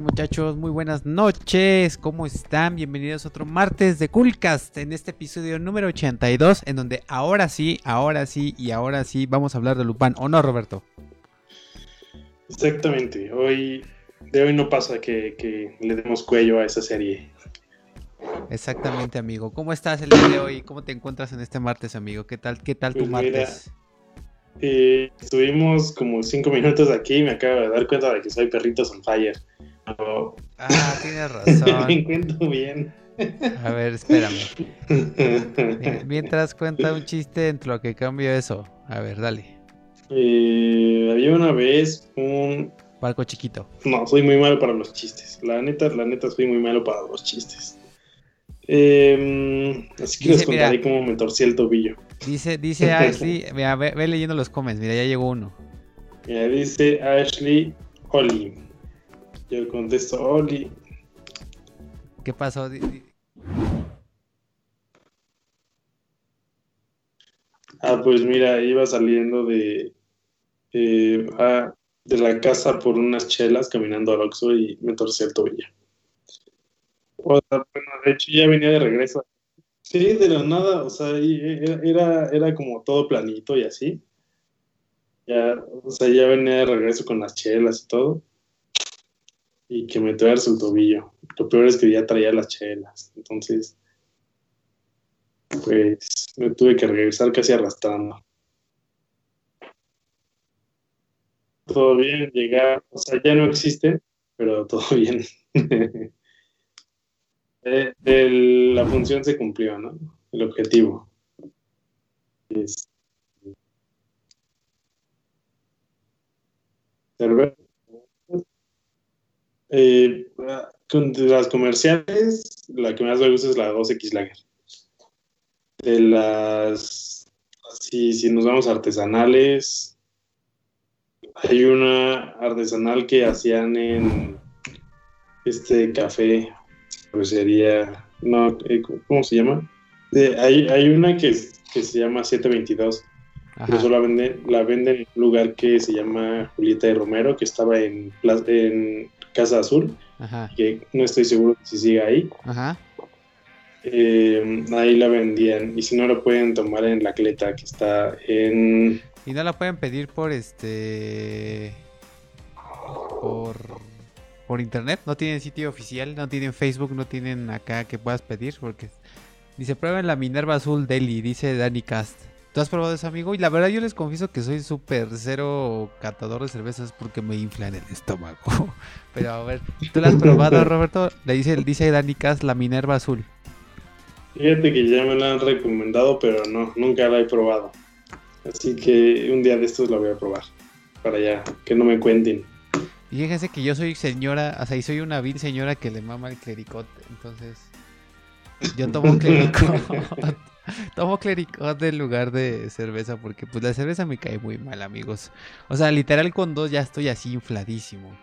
muchachos? Muy buenas noches, ¿cómo están? Bienvenidos a otro martes de Coolcast en este episodio número 82 en donde ahora sí, ahora sí y ahora sí vamos a hablar de Lupin, ¿o no Roberto? Exactamente, hoy de hoy no pasa que, le demos cuello a esa serie. Exactamente amigo, ¿cómo estás el día de hoy? ¿Cómo te encuentras en este martes amigo? ¿Qué tal, qué tal tu pues martes? Eh, estuvimos como cinco minutos aquí y me acabo de dar cuenta de que soy perrito on fire. Ah, tienes razón. me encuentro bien. A ver, espérame. Mientras cuenta un chiste entre lo que cambio eso. A ver, dale. Eh, había una vez un... Barco chiquito. No, soy muy malo para los chistes. La neta, la neta, soy muy malo para los chistes. Em, así que les contaré cómo me torcí el tobillo. Dice, dice Ashley, ve, ve, leyendo los comments, mira, ya llegó uno. Mira, dice Ashley Oli. Yo contesto, Oli. ¿Qué pasó? Ah, pues mira, iba saliendo de, eh, ah, de la casa por unas chelas caminando al Oxxo y me torcí el tobillo. O sea, bueno, de hecho ya venía de regreso. Sí, de la nada, o sea, era, era como todo planito y así. Ya, o sea, ya venía de regreso con las chelas y todo y que me tuerce el tobillo. Lo peor es que ya traía las chelas. Entonces, pues me tuve que regresar casi arrastrando. Todo bien, llegar, o sea, ya no existe, pero todo bien. La función se cumplió, ¿no? El objetivo. Es... Eh, de las comerciales, la que más me gusta es la 2X Lager. De las. Si, si nos vamos a artesanales, hay una artesanal que hacían en este café, pues sería. No, eh, ¿cómo se llama? hay, hay una que, que se llama 722. Eso la venden, la venden en un lugar que se llama Julieta de Romero, que estaba en, en Casa Azul, que no estoy seguro si sigue ahí. Eh, ahí la vendían. Y si no, lo pueden tomar en la cleta que está en. Y no la pueden pedir por este. Por. Por internet. No tienen sitio oficial, no tienen Facebook, no tienen acá que puedas pedir. Porque. Dice: prueben la Minerva Azul Deli, dice Danny Cast. ¿Tú has probado eso, amigo? Y la verdad yo les confieso que soy súper cero catador de cervezas porque me inflan el estómago. Pero a ver, ¿tú la has probado, Roberto? Le dice, dice Dani Cas la Minerva Azul. Fíjate que ya me la han recomendado, pero no, nunca la he probado. Así que un día de estos la voy a probar. Para ya, que no me cuenten. Y fíjense que yo soy señora, o sea, y soy una vil señora que le mama el clericote. Entonces, yo tomo clericote. Tomo clericot en lugar de cerveza porque pues la cerveza me cae muy mal, amigos. O sea, literal con dos ya estoy así infladísimo.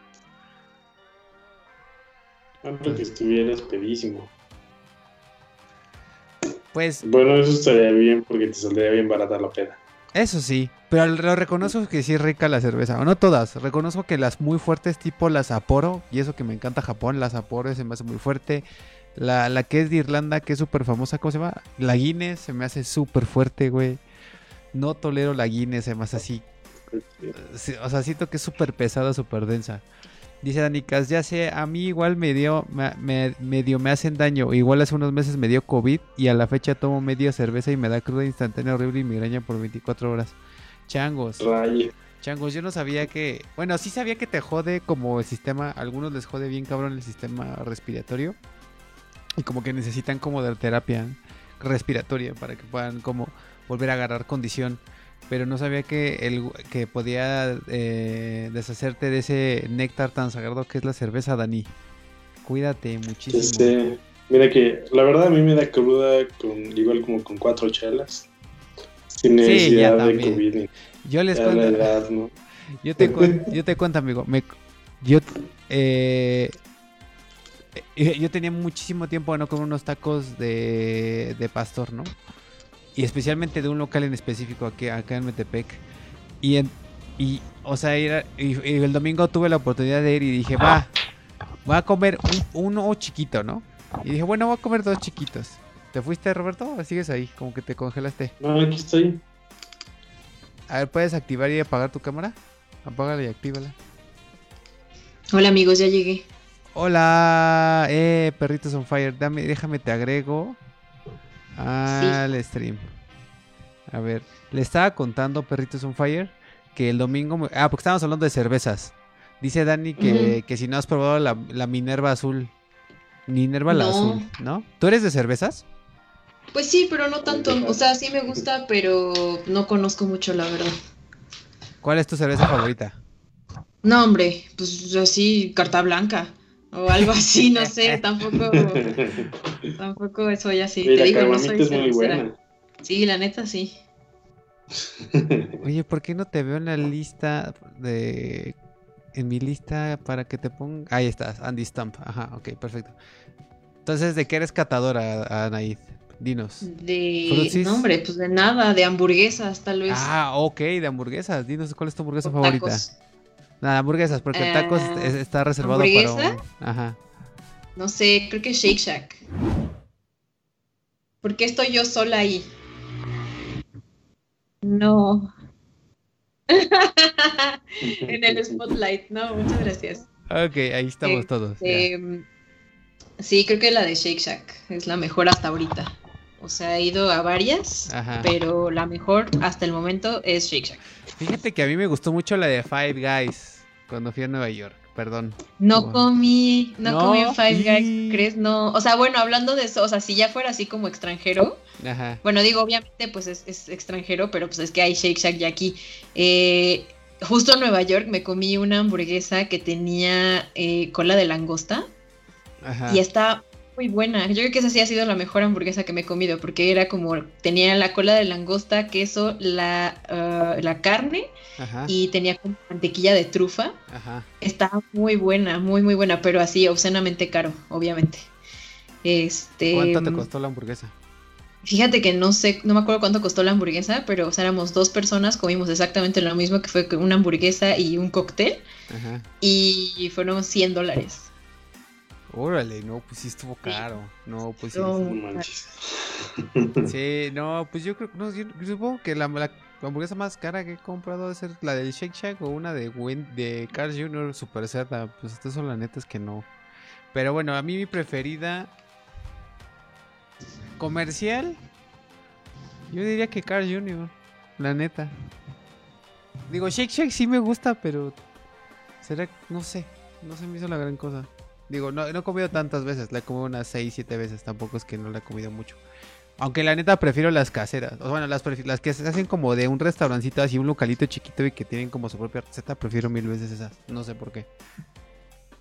Antes que estuvieras pedísimo. Pues. Bueno, eso estaría bien porque te saldría bien barata la peda. Eso sí, pero lo reconozco que sí es rica la cerveza. O no todas, reconozco que las muy fuertes, tipo las Sapporo, y eso que me encanta Japón, las Sapporo se me hace muy fuerte. La, la que es de Irlanda, que es súper famosa, ¿cómo se llama? La Guinness se me hace súper fuerte, güey. No tolero la Guinness, además así. O sea, siento que es súper pesada, súper densa. Dice Danicas, ya sé, a mí igual me dio, me, medio me hacen daño. Igual hace unos meses me dio COVID y a la fecha tomo media cerveza y me da cruda instantánea horrible y migraña por 24 horas. Changos. Changos, yo no sabía que... Bueno, sí sabía que te jode como el sistema, a algunos les jode bien cabrón el sistema respiratorio y como que necesitan como de terapia respiratoria para que puedan como volver a agarrar condición. Pero no sabía que el que podía eh, deshacerte de ese néctar tan sagrado que es la cerveza Dani. Cuídate muchísimo. Este, mira que la verdad a mí me da cruda con igual como con cuatro chelas. Sin necesidad de COVID yo les cuento. yo te yo te cuento amigo. Me yo eh, yo tenía muchísimo tiempo de no comer unos tacos de, de pastor, ¿no? Y especialmente de un local en específico aquí, acá en Metepec. Y, y o sea, y, el domingo tuve la oportunidad de ir y dije, va, voy a comer un- uno chiquito, ¿no? Y dije, bueno, voy a comer dos chiquitos. ¿Te fuiste, Roberto? ¿O sigues ahí? Como que te congelaste. No, aquí estoy. A ver, ¿puedes activar y apagar tu cámara? Apágala y actívala. Hola amigos, ya llegué. Hola, eh, perritos on fire. Dame, déjame te agrego al stream. A ver, le estaba contando perritos on fire que el domingo, me- ah, porque estábamos hablando de cervezas. Dice Dani que, que si no has probado la, la Minerva azul. Minerva la azul, ¿no? ¿Tú eres de cervezas? Pues sí, pero no tanto. O sea, sí me gusta, pero no conozco mucho, la verdad. ¿Cuál es tu cerveza favorita? No, hombre, pues así, carta blanca. O algo así, no sé, tampoco, tampoco soy así. Mira, Te digo, no soy es muy buena. Sí, la neta sí. Oye, ¿por qué no te veo en la lista de... En mi lista para que te ponga... Ahí estás, Andy Stump. Ajá, ok, perfecto. Entonces, ¿de qué eres catadora, Anaid? Dinos. De, ¿Frutsis? no, hombre, pues de nada, de hamburguesas tal vez. Ah, ok, de hamburguesas. Dinos cuál es tu hamburguesa o favorita. tacos. Nada, hamburguesas, porque el tacos Ah, es- está reservado para ¿hamburguesa? un... Ajá. No sé, creo que Shake Shack. ¿Por qué estoy yo sola ahí? No. en el spotlight, no, muchas gracias. Ok, ahí estamos Eh, todos. Em, sí, creo que la de Shake Shack es la mejor hasta ahorita. O sea, he ido a varias, Ajá. pero la mejor hasta el momento es Shake Shack. Fíjate que a mí me gustó mucho la de Five Guys cuando fui a Nueva York. Perdón. No Bueno. comí, no, No, comí en Five y- Guys, ¿crees? No, o sea, bueno, hablando de eso, o sea, si ya fuera así como extranjero, Ajá. Bueno, digo, obviamente, pues es, es extranjero, pero pues es que hay Shake Shack ya aquí. Eh, justo en Nueva York me comí una hamburguesa que tenía eh, cola de langosta Ajá. y está muy buena. Yo creo que esa sí ha sido la mejor hamburguesa que me he comido porque era como, tenía la cola de langosta, queso, la, ah, la carne Ajá. y tenía como mantequilla de trufa. Ajá. Está muy buena, muy, muy buena, pero así obscenamente caro, obviamente. Este, ¿Cuánto te costó la hamburguesa? Fíjate que no sé, no me acuerdo cuánto costó la hamburguesa, pero o sea, éramos dos personas, comimos exactamente lo mismo, que fue una hamburguesa y un cóctel, Ajá. y fueron 100 dólares. Órale, no, pues sí estuvo caro. No, pues sí. No. No manches. Sí, no, pues yo creo no, yo, supongo que la, la hamburguesa más cara que he comprado debe ser la del Shake Shack o una de de Carl Jr. Super Zeta. Pues estas son las netas que no. Pero bueno, a mí mi preferida comercial, yo diría que Carl Jr. La neta. Digo, Shake Shack sí me gusta, pero será, no sé, no se me hizo la gran cosa. Digo, no, no he comido tantas veces, la he comido unas 6, 7 veces, tampoco es que no la he comido mucho. Aunque la neta prefiero las caseras. O bueno, las, las que se hacen como de un restaurancito así, un localito chiquito y que tienen como su propia receta, prefiero mil veces esas. No sé por qué.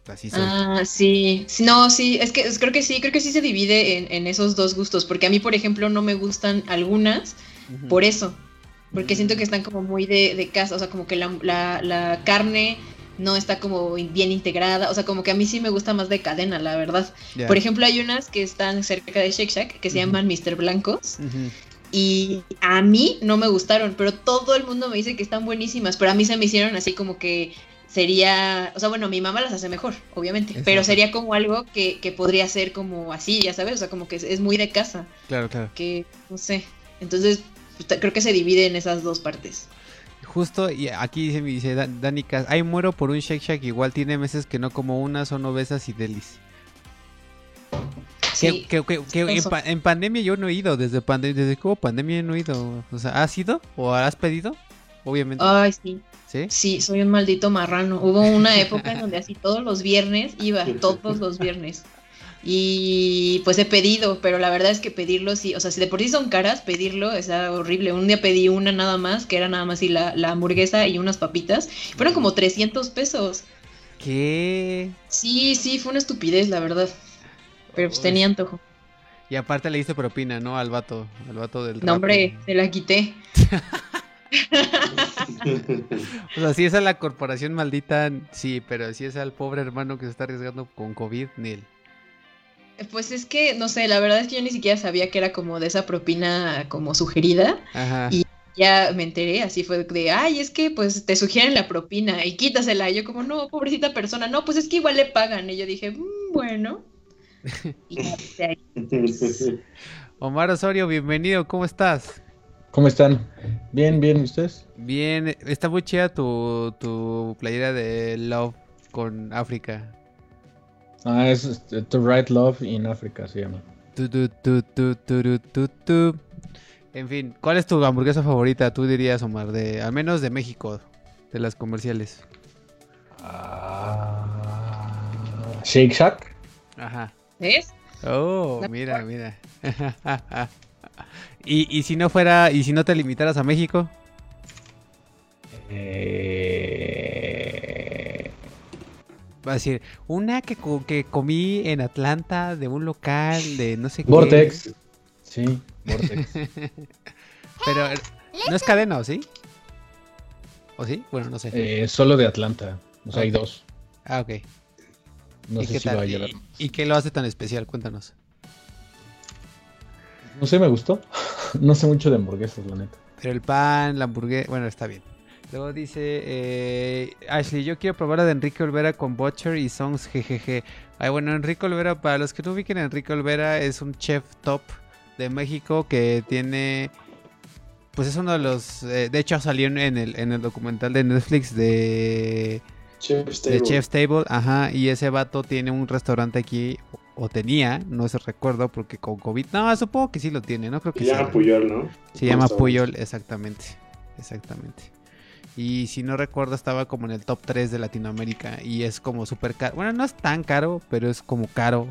Así soy. Ah, sí, no, sí, es que es- creo que sí, creo que sí se divide en, en esos dos gustos, porque a mí, por ejemplo, no me gustan algunas por eso, porque Mm. siento que están como muy de, de casa, o sea, como que la, la, la carne no está como bien integrada, o sea, como que a mí sí me gusta más de cadena, la verdad. Por ejemplo, hay unas que están cerca de Shake Shack que se llaman Mr. Blancos y a mí no me gustaron, pero todo el mundo me dice que están buenísimas, pero a mí se me hicieron así como que sería, o sea, bueno, mi mamá las hace mejor, obviamente, pero sería como algo que, que podría ser como así, ya sabes, o sea, como que es, es muy de casa, Claro, claro. que no sé, entonces pues, creo que se divide en esas dos partes. Justo, y aquí dice, dice Dan- Dani Cas, ay muero por un Shake Shack, igual tiene meses que no como una, son obesas y delis. Sí, Que, que- que- que en, eso. pa- en pandemia yo no he ido, desde, pande- desde que hubo pandemia yo no he ido. O sea, ¿has ido? ¿O has pedido? Obviamente. Ay, sí, ¿Sí? sí, soy un maldito marrano. Hubo una época en donde así todos los viernes iba, todos los viernes. Y pues he pedido, pero la verdad es que pedirlo sí, o sea, si de por sí son caras, pedirlo es horrible. Un día pedí una nada más, que era nada más y la, la hamburguesa y unas papitas. Fueron como 300 pesos. ¿Qué? Sí, sí, fue una estupidez, la verdad. Pero pues Uy. tenía antojo. Y aparte le diste propina, ¿no? Al vato, al vato del No, hombre, se la quité. O sea, si es a la corporación maldita, sí, pero si es al pobre hermano que se está arriesgando con COVID, Nil. Pues es que, no sé, la verdad es que yo ni siquiera sabía que era como de esa propina como sugerida. Ajá. Y- Ya me enteré, así fue de, ay, es que pues te sugieren la propina y quítasela. Y yo como, no, pobrecita persona, no, pues es que igual le pagan. Y yo dije, "Mm, bueno. Y ya. Omar Osorio, bienvenido, ¿cómo estás? ¿Cómo están? Bien, bien, ¿y ustedes? Bien, está muy chida tu, tu playera de Love con África. Ah, es este, To Write Love in Africa se llama. Tu, tu, tu, tu, tu, tu, tu. En fin, ¿cuál es tu hamburguesa favorita? Tú dirías, Omar, de al menos de México, de las comerciales. Ah, Shake Shack. Ajá. ¿Ves? Oh, La mira, mira. y, y si no fuera, y si no te limitaras a México, Eh, va a decir, una que, que comí en Atlanta de un local de no sé qué. Vortex. Sí, Vortex. Pero no es cadena, ¿o sí? ¿O sí? Bueno, no sé. Eh, solo de Atlanta. O sea, hay dos. ah, ok. No ¿Y sé qué si tal? va a llegar. ¿Y, y qué lo hace tan especial? Cuéntanos. No sé, me gustó. no sé mucho de hamburguesas, la neta. Pero el pan, la hamburguesa, bueno, está bien. Luego dice eh, Ashley, yo quiero probar la de Enrique Olvera con Butcher y Songs jejeje. Ay, bueno, Enrique Olvera, para los que no ubiquen, Enrique Olvera es un chef top de México que tiene, pues es uno de los, eh, de hecho salió en el, en el documental de Netflix de, Chef's de Table. Chef's Table, ajá, y ese vato tiene un restaurante aquí, o tenía, no se recuerdo porque con COVID, no, supongo que sí lo tiene, no creo que Se llama. Puyol, ¿no? Se llama. Puyol, exactamente. Exactamente. Y si no recuerdo, estaba como en el top 3 de Latinoamérica. Y es como súper caro. Bueno, no es tan caro, pero es como caro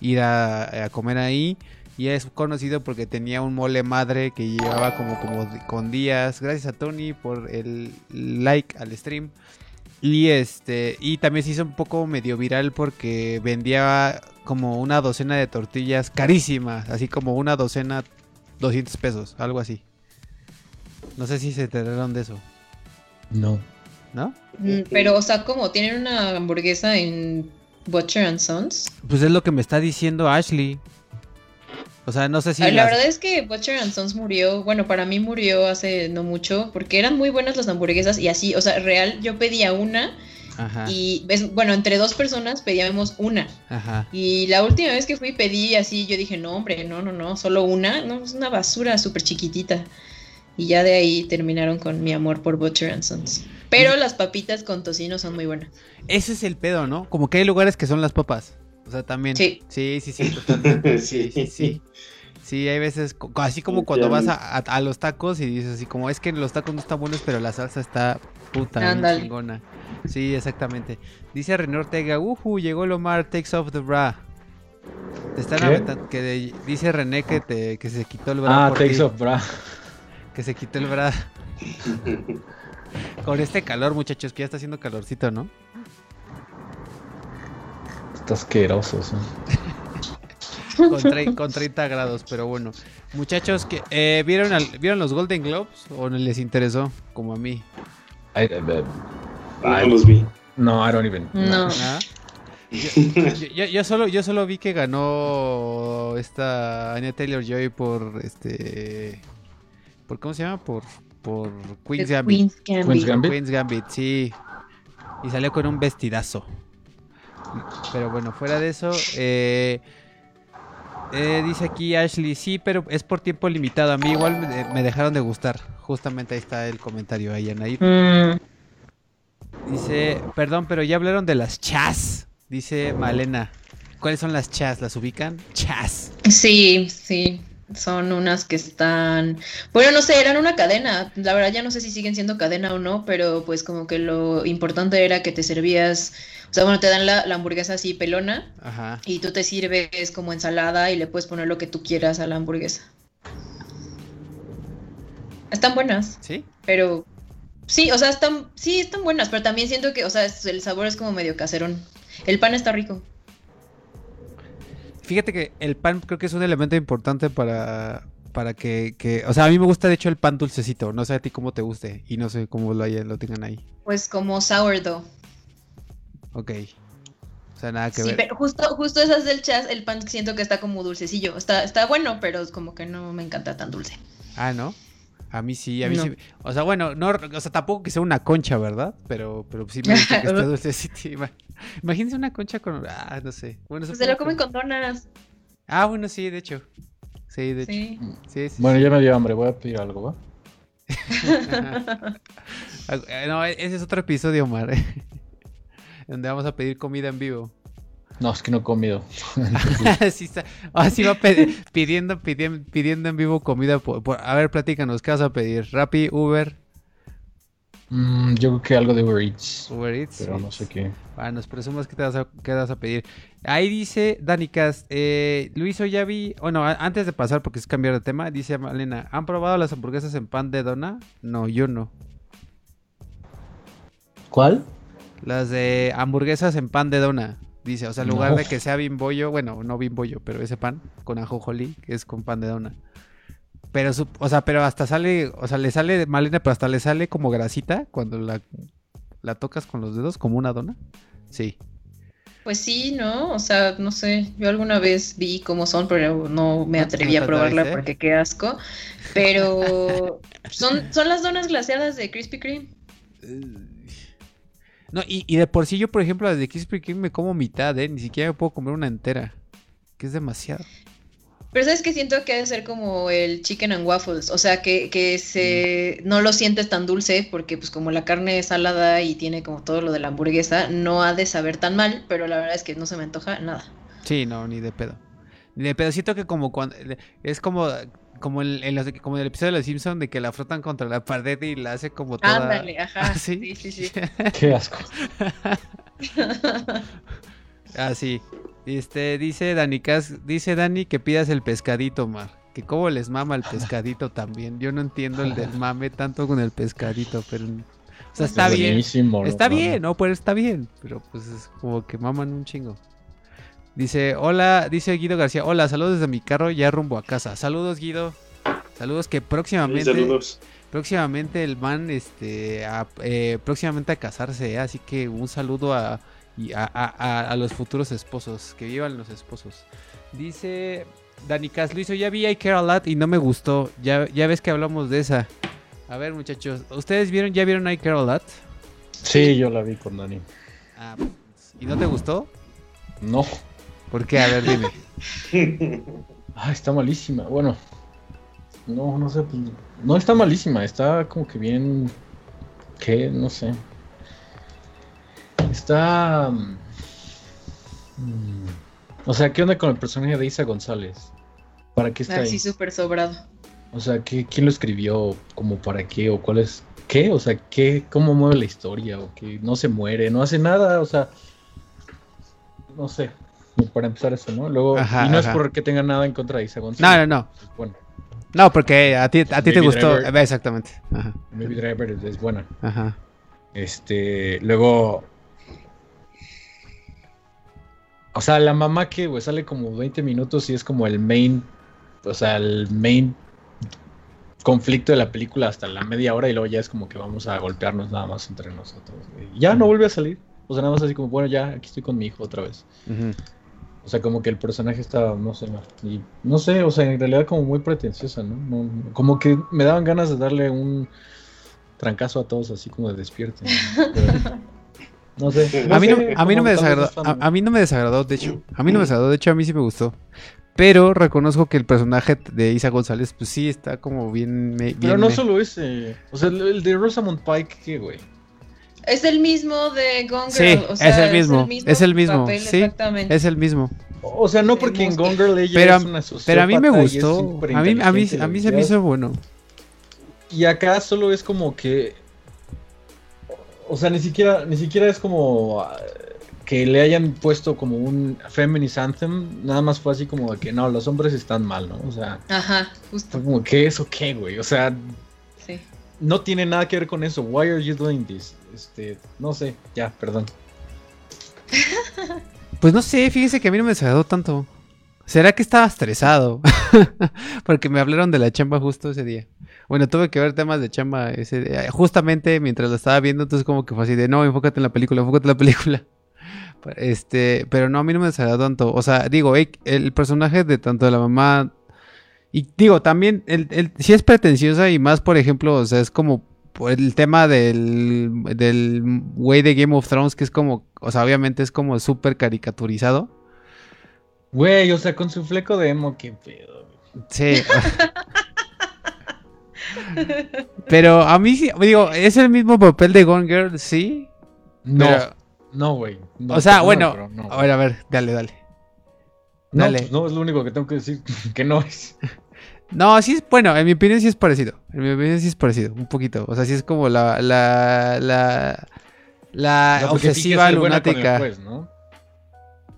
ir a, comer ahí. Y es conocido porque tenía un mole madre que llevaba como, como con días. Gracias a Tony por el like al stream. Y este. Y también se hizo un poco medio viral porque vendía como una docena de tortillas carísimas. Así como una docena 200 pesos, algo así. No sé si se enteraron de eso, No. ¿no? Mm, Pero, o sea, como tienen una hamburguesa en Butcher and Sons. Pues es lo que me está diciendo Ashley. O sea, no sé si... La las- verdad es que Butcher and Sons murió, bueno, para mí murió hace no mucho, porque eran muy buenas las hamburguesas y así, o sea, real, yo pedía una Ajá, y, bueno, entre dos personas pedíamos una. ajá. Y la última vez que fui pedí así, yo dije, no, hombre, no, no, no, solo una, no, es una basura súper chiquitita. Y ya de ahí terminaron con mi amor por Butcher and Sons. Pero las papitas con tocino son muy buenas. Ese es el pedo, ¿no? Como que hay lugares que son las papas. O sea, también. Sí. Sí, sí, sí, totalmente. Sí, sí, Sí. sí. Hay veces, así como cuando vas a, a- a los tacos y dices así como, es que los tacos no están buenos, pero la salsa está puta, chingona. Sí, exactamente. Dice René Ortega, uhu, llegó el Omar, takes off the bra. Te están ¿Qué? aventando, que de- dice René que te, que se quitó el bra Ah, por Takes ti, of Bra. Que se quitó el bra. Con este calor, muchachos, que ya está haciendo calorcito, ¿no? Está asqueroso. sí. con, tre- con 30 grados, pero bueno. Muchachos, que eh, ¿vieron, al- ¿vieron los Golden Globes o no les interesó? Como a mí. I- I- No los vi. no, I don't even. No. ¿Nada? Yo, yo- yo solo, yo solo vi que ganó esta Anya Taylor Joy por este. ¿Por cómo se llama? Por, por Queen's Gambit. Queen's Gambit. Queen's Gambit. Queen's Gambit, sí. Y salió con un vestidazo. Pero bueno, fuera de eso, eh, eh, dice aquí Ashley, sí, pero es por tiempo limitado. A mí igual me, me dejaron de gustar. Justamente ahí está el comentario ahí, Anaí. Mm, Dice, perdón, pero ya hablaron de las chas. Dice Malena. ¿Cuáles son las chas? ¿Las ubican? Chas. sí, sí. Son unas que están. Bueno, no sé, eran una cadena. La verdad, ya no sé si siguen siendo cadena o no, pero pues como que lo importante era que te servías. O sea, bueno, te dan la, la hamburguesa así pelona Ajá. y tú te sirves como ensalada y le puedes poner lo que tú quieras a la hamburguesa. Están buenas, ¿Sí? pero. Sí, o sea, están. Sí, están buenas, pero también siento que, o sea, el sabor es como medio caserón. El pan está rico. Fíjate que el pan creo que es un elemento importante para, para que, que- O sea, a mí me gusta de hecho el pan dulcecito. No sé a ti cómo te guste. Y no sé cómo lo, hayan- lo tengan ahí. Pues como sourdough. Ok. O sea, nada que Sí, ver. pero justo, justo esas del chas, el pan siento que está como dulcecillo. Está, está bueno, pero es como que no me encanta tan dulce. Ah, ¿no? A mí sí, a mí No. sí. O sea, bueno, no, o sea, tampoco que sea una concha, ¿verdad? Pero, pero sí me gusta que esté dulcecita. Ima- Imagínense una concha con, ah, no sé. Bueno, Pues se lo comen con donas. Ah, bueno, sí, de hecho. Sí, de hecho. Sí. Bueno, sí. ya me dio hambre, voy a pedir algo, ¿va? Ah, eh, No, ese es otro episodio, Omar. Donde vamos a pedir comida en vivo. No, es que no he comido. sí está. Ahora sí va pidiendo, pidiendo, pidiendo en vivo comida. por- por- A ver, platícanos, ¿qué vas a pedir? ¿Rappi, Uber, Mm, yo creo que algo de Uber Eats, Uber Eats? pero no sé qué. Ah, nos presumas que te vas a, qué vas a pedir. Ahí dice Dani Cast, eh, Luis Oyavi, bueno, a- antes de pasar porque es cambiar de tema, dice Malena, ¿han probado las hamburguesas en pan de dona? No, yo no. ¿Cuál? Las de hamburguesas en pan de dona. Dice, o sea, en lugar No. de que sea bimbollo, bueno, no bimbollo, pero ese pan con ajonjolí, que es con pan de dona. Pero, su- o sea, pero hasta sale, o sea, le sale, Malena, pero hasta le sale como grasita cuando la, la tocas con los dedos, como una dona. Sí. Pues sí, ¿no? O sea, no sé, yo alguna vez vi cómo son, pero no me atreví a probarla ¿eh? porque qué asco. Pero son, son las donas glaseadas de Krispy Kreme. No, y, y de por sí yo, por ejemplo, las de Krispy Kreme me como mitad, ¿eh? Ni siquiera me puedo comer una entera. Que es demasiado. Pero sabes que siento que ha de ser como el chicken and waffles, o sea, que, que se no lo sientes tan dulce porque pues como la carne es salada y tiene como todo lo de la hamburguesa, no ha de saber tan mal, pero la verdad es que no se me antoja nada. Sí, no, ni de pedo. Ni de pedo. Siento que como cuando... Es como... Como el, en los- como en el episodio de Los Simpsons de que la frotan contra la pared y la hace como toda... Ándale, ajá. ¿Ah, sí? sí, sí, sí. Qué asco. Ah, sí. Este, dice Dani Cas, dice Dani que pidas el pescadito, Mar. Que cómo les mama el pescadito también. Yo no entiendo el del mame tanto con el pescadito, pero... O sea, está Es bien. Está bien, no, pues está bien. Pero pues es como que maman un chingo. Dice, hola, dice Guido García, hola, saludos desde mi carro, ya rumbo a casa. Saludos, Guido. Saludos que Sí, próximamente, saludos. próximamente el man, este, a- eh, próximamente a casarse, ¿eh? así que un saludo a, y a, a- a- a los futuros esposos, que vivan los esposos. Dice Dani Cas, Luis, ya vi I Care a Lot y no me gustó, ya, ya ves que hablamos de esa. A ver muchachos, ¿ustedes vieron, ya vieron I Care a Lot? Sí, yo la vi con Dani. Ah, ¿Y no te gustó? No. ¿Por qué? A ver, dime. Ah, está malísima. Bueno. No, no sé. pues, no está malísima. Está como que bien. ¿Qué? No sé. Está. mm, mm, O sea, ¿qué onda con el personaje de Isa González? ¿Para qué está ahí? Así súper sobrado. O sea, ¿qué, ¿quién lo escribió? ¿Como para qué? ¿O cuál es? ¿Qué? O sea, ¿qué? ¿Cómo mueve la historia? ¿O que no se muere? ¿No hace nada? O sea, no sé. Para empezar eso, ¿no? Luego, Ajá, y no es ajá. porque tenga nada en contra de Isa No, González. no, no. pues, bueno, No, porque a ti, a ti te gustó. Driver. Exactamente. Ajá, Maybe Driver es, es buena. ajá. Este, luego. O sea, la mamá que güey, sale como 20 minutos y es como el main. O sea, el main conflicto de la película hasta la media hora y luego ya es como que vamos a golpearnos nada más entre nosotros. Y ya no vuelve a salir. O sea, nada más así como, bueno, ya aquí estoy con mi hijo otra vez. O sea, como que el personaje está, no sé, y no sé, o sea, en realidad como muy pretenciosa, ¿no? Como que me daban ganas de darle un trancazo a todos, así como de despierten. ¿no? Pero, no sé. A mí no, sé, a mí no como me desagradó. es A, mí no me desagradó, de hecho. A mí no me desagradó, de hecho, a mí sí me gustó. Pero reconozco que el personaje de Isa González, pues sí, está como bien. me- Pero no me- solo ese. O sea, el, el de Rosamund Pike, ¿qué, güey? Es el mismo de Gone Girl. Sí, o sea, es el mismo, es el mismo, papel, sí, exactamente. Es el mismo. O sea, no porque en Gone Girl ella Pero, es una pero a mí me es gustó. A mí, a mí, a mí se me hizo bueno. Y acá solo es como que. O sea, ni siquiera, ni siquiera es como ah, que le hayan puesto como un feminist anthem. Nada más fue así como de que no, los hombres están mal, ¿no? O sea, Ajá, justo. fue como que eso qué, güey. O sea, Sí. no tiene nada que ver con eso. Why are you doing this? Este, no sé, ya, perdón. Pues no sé, fíjese que a mí no me desagradó tanto. ¿Será que estaba estresado? Porque me hablaron de la chamba justo ese día. Bueno, tuve que ver temas de chamba ese día, justamente mientras lo estaba viendo, entonces como que fue así de, no, enfócate en la película, enfócate en la película. Este, pero no, a mí no me desagradó tanto. O sea, digo, el personaje de tanto de la mamá Y digo, también, el, el, sí es pretenciosa y más, por ejemplo, o sea, es como el tema del, del güey de Game of Thrones, que es como, o sea, obviamente es como súper caricaturizado. Güey, o sea, con su fleco de emo, qué pedo. Sí. Pero a mí sí, digo, es el mismo papel de Gone Girl, sí. No, Pero- no, güey. no, o sea, bueno, no. a ver, a ver, dale, dale. No, dale. pues no, es lo único que tengo que decir, que no es. No, sí es, bueno, en mi opinión sí es parecido. En mi opinión sí es parecido, un poquito. O sea, sí es como la, la, la, la obsesiva lunática. juez, ¿no?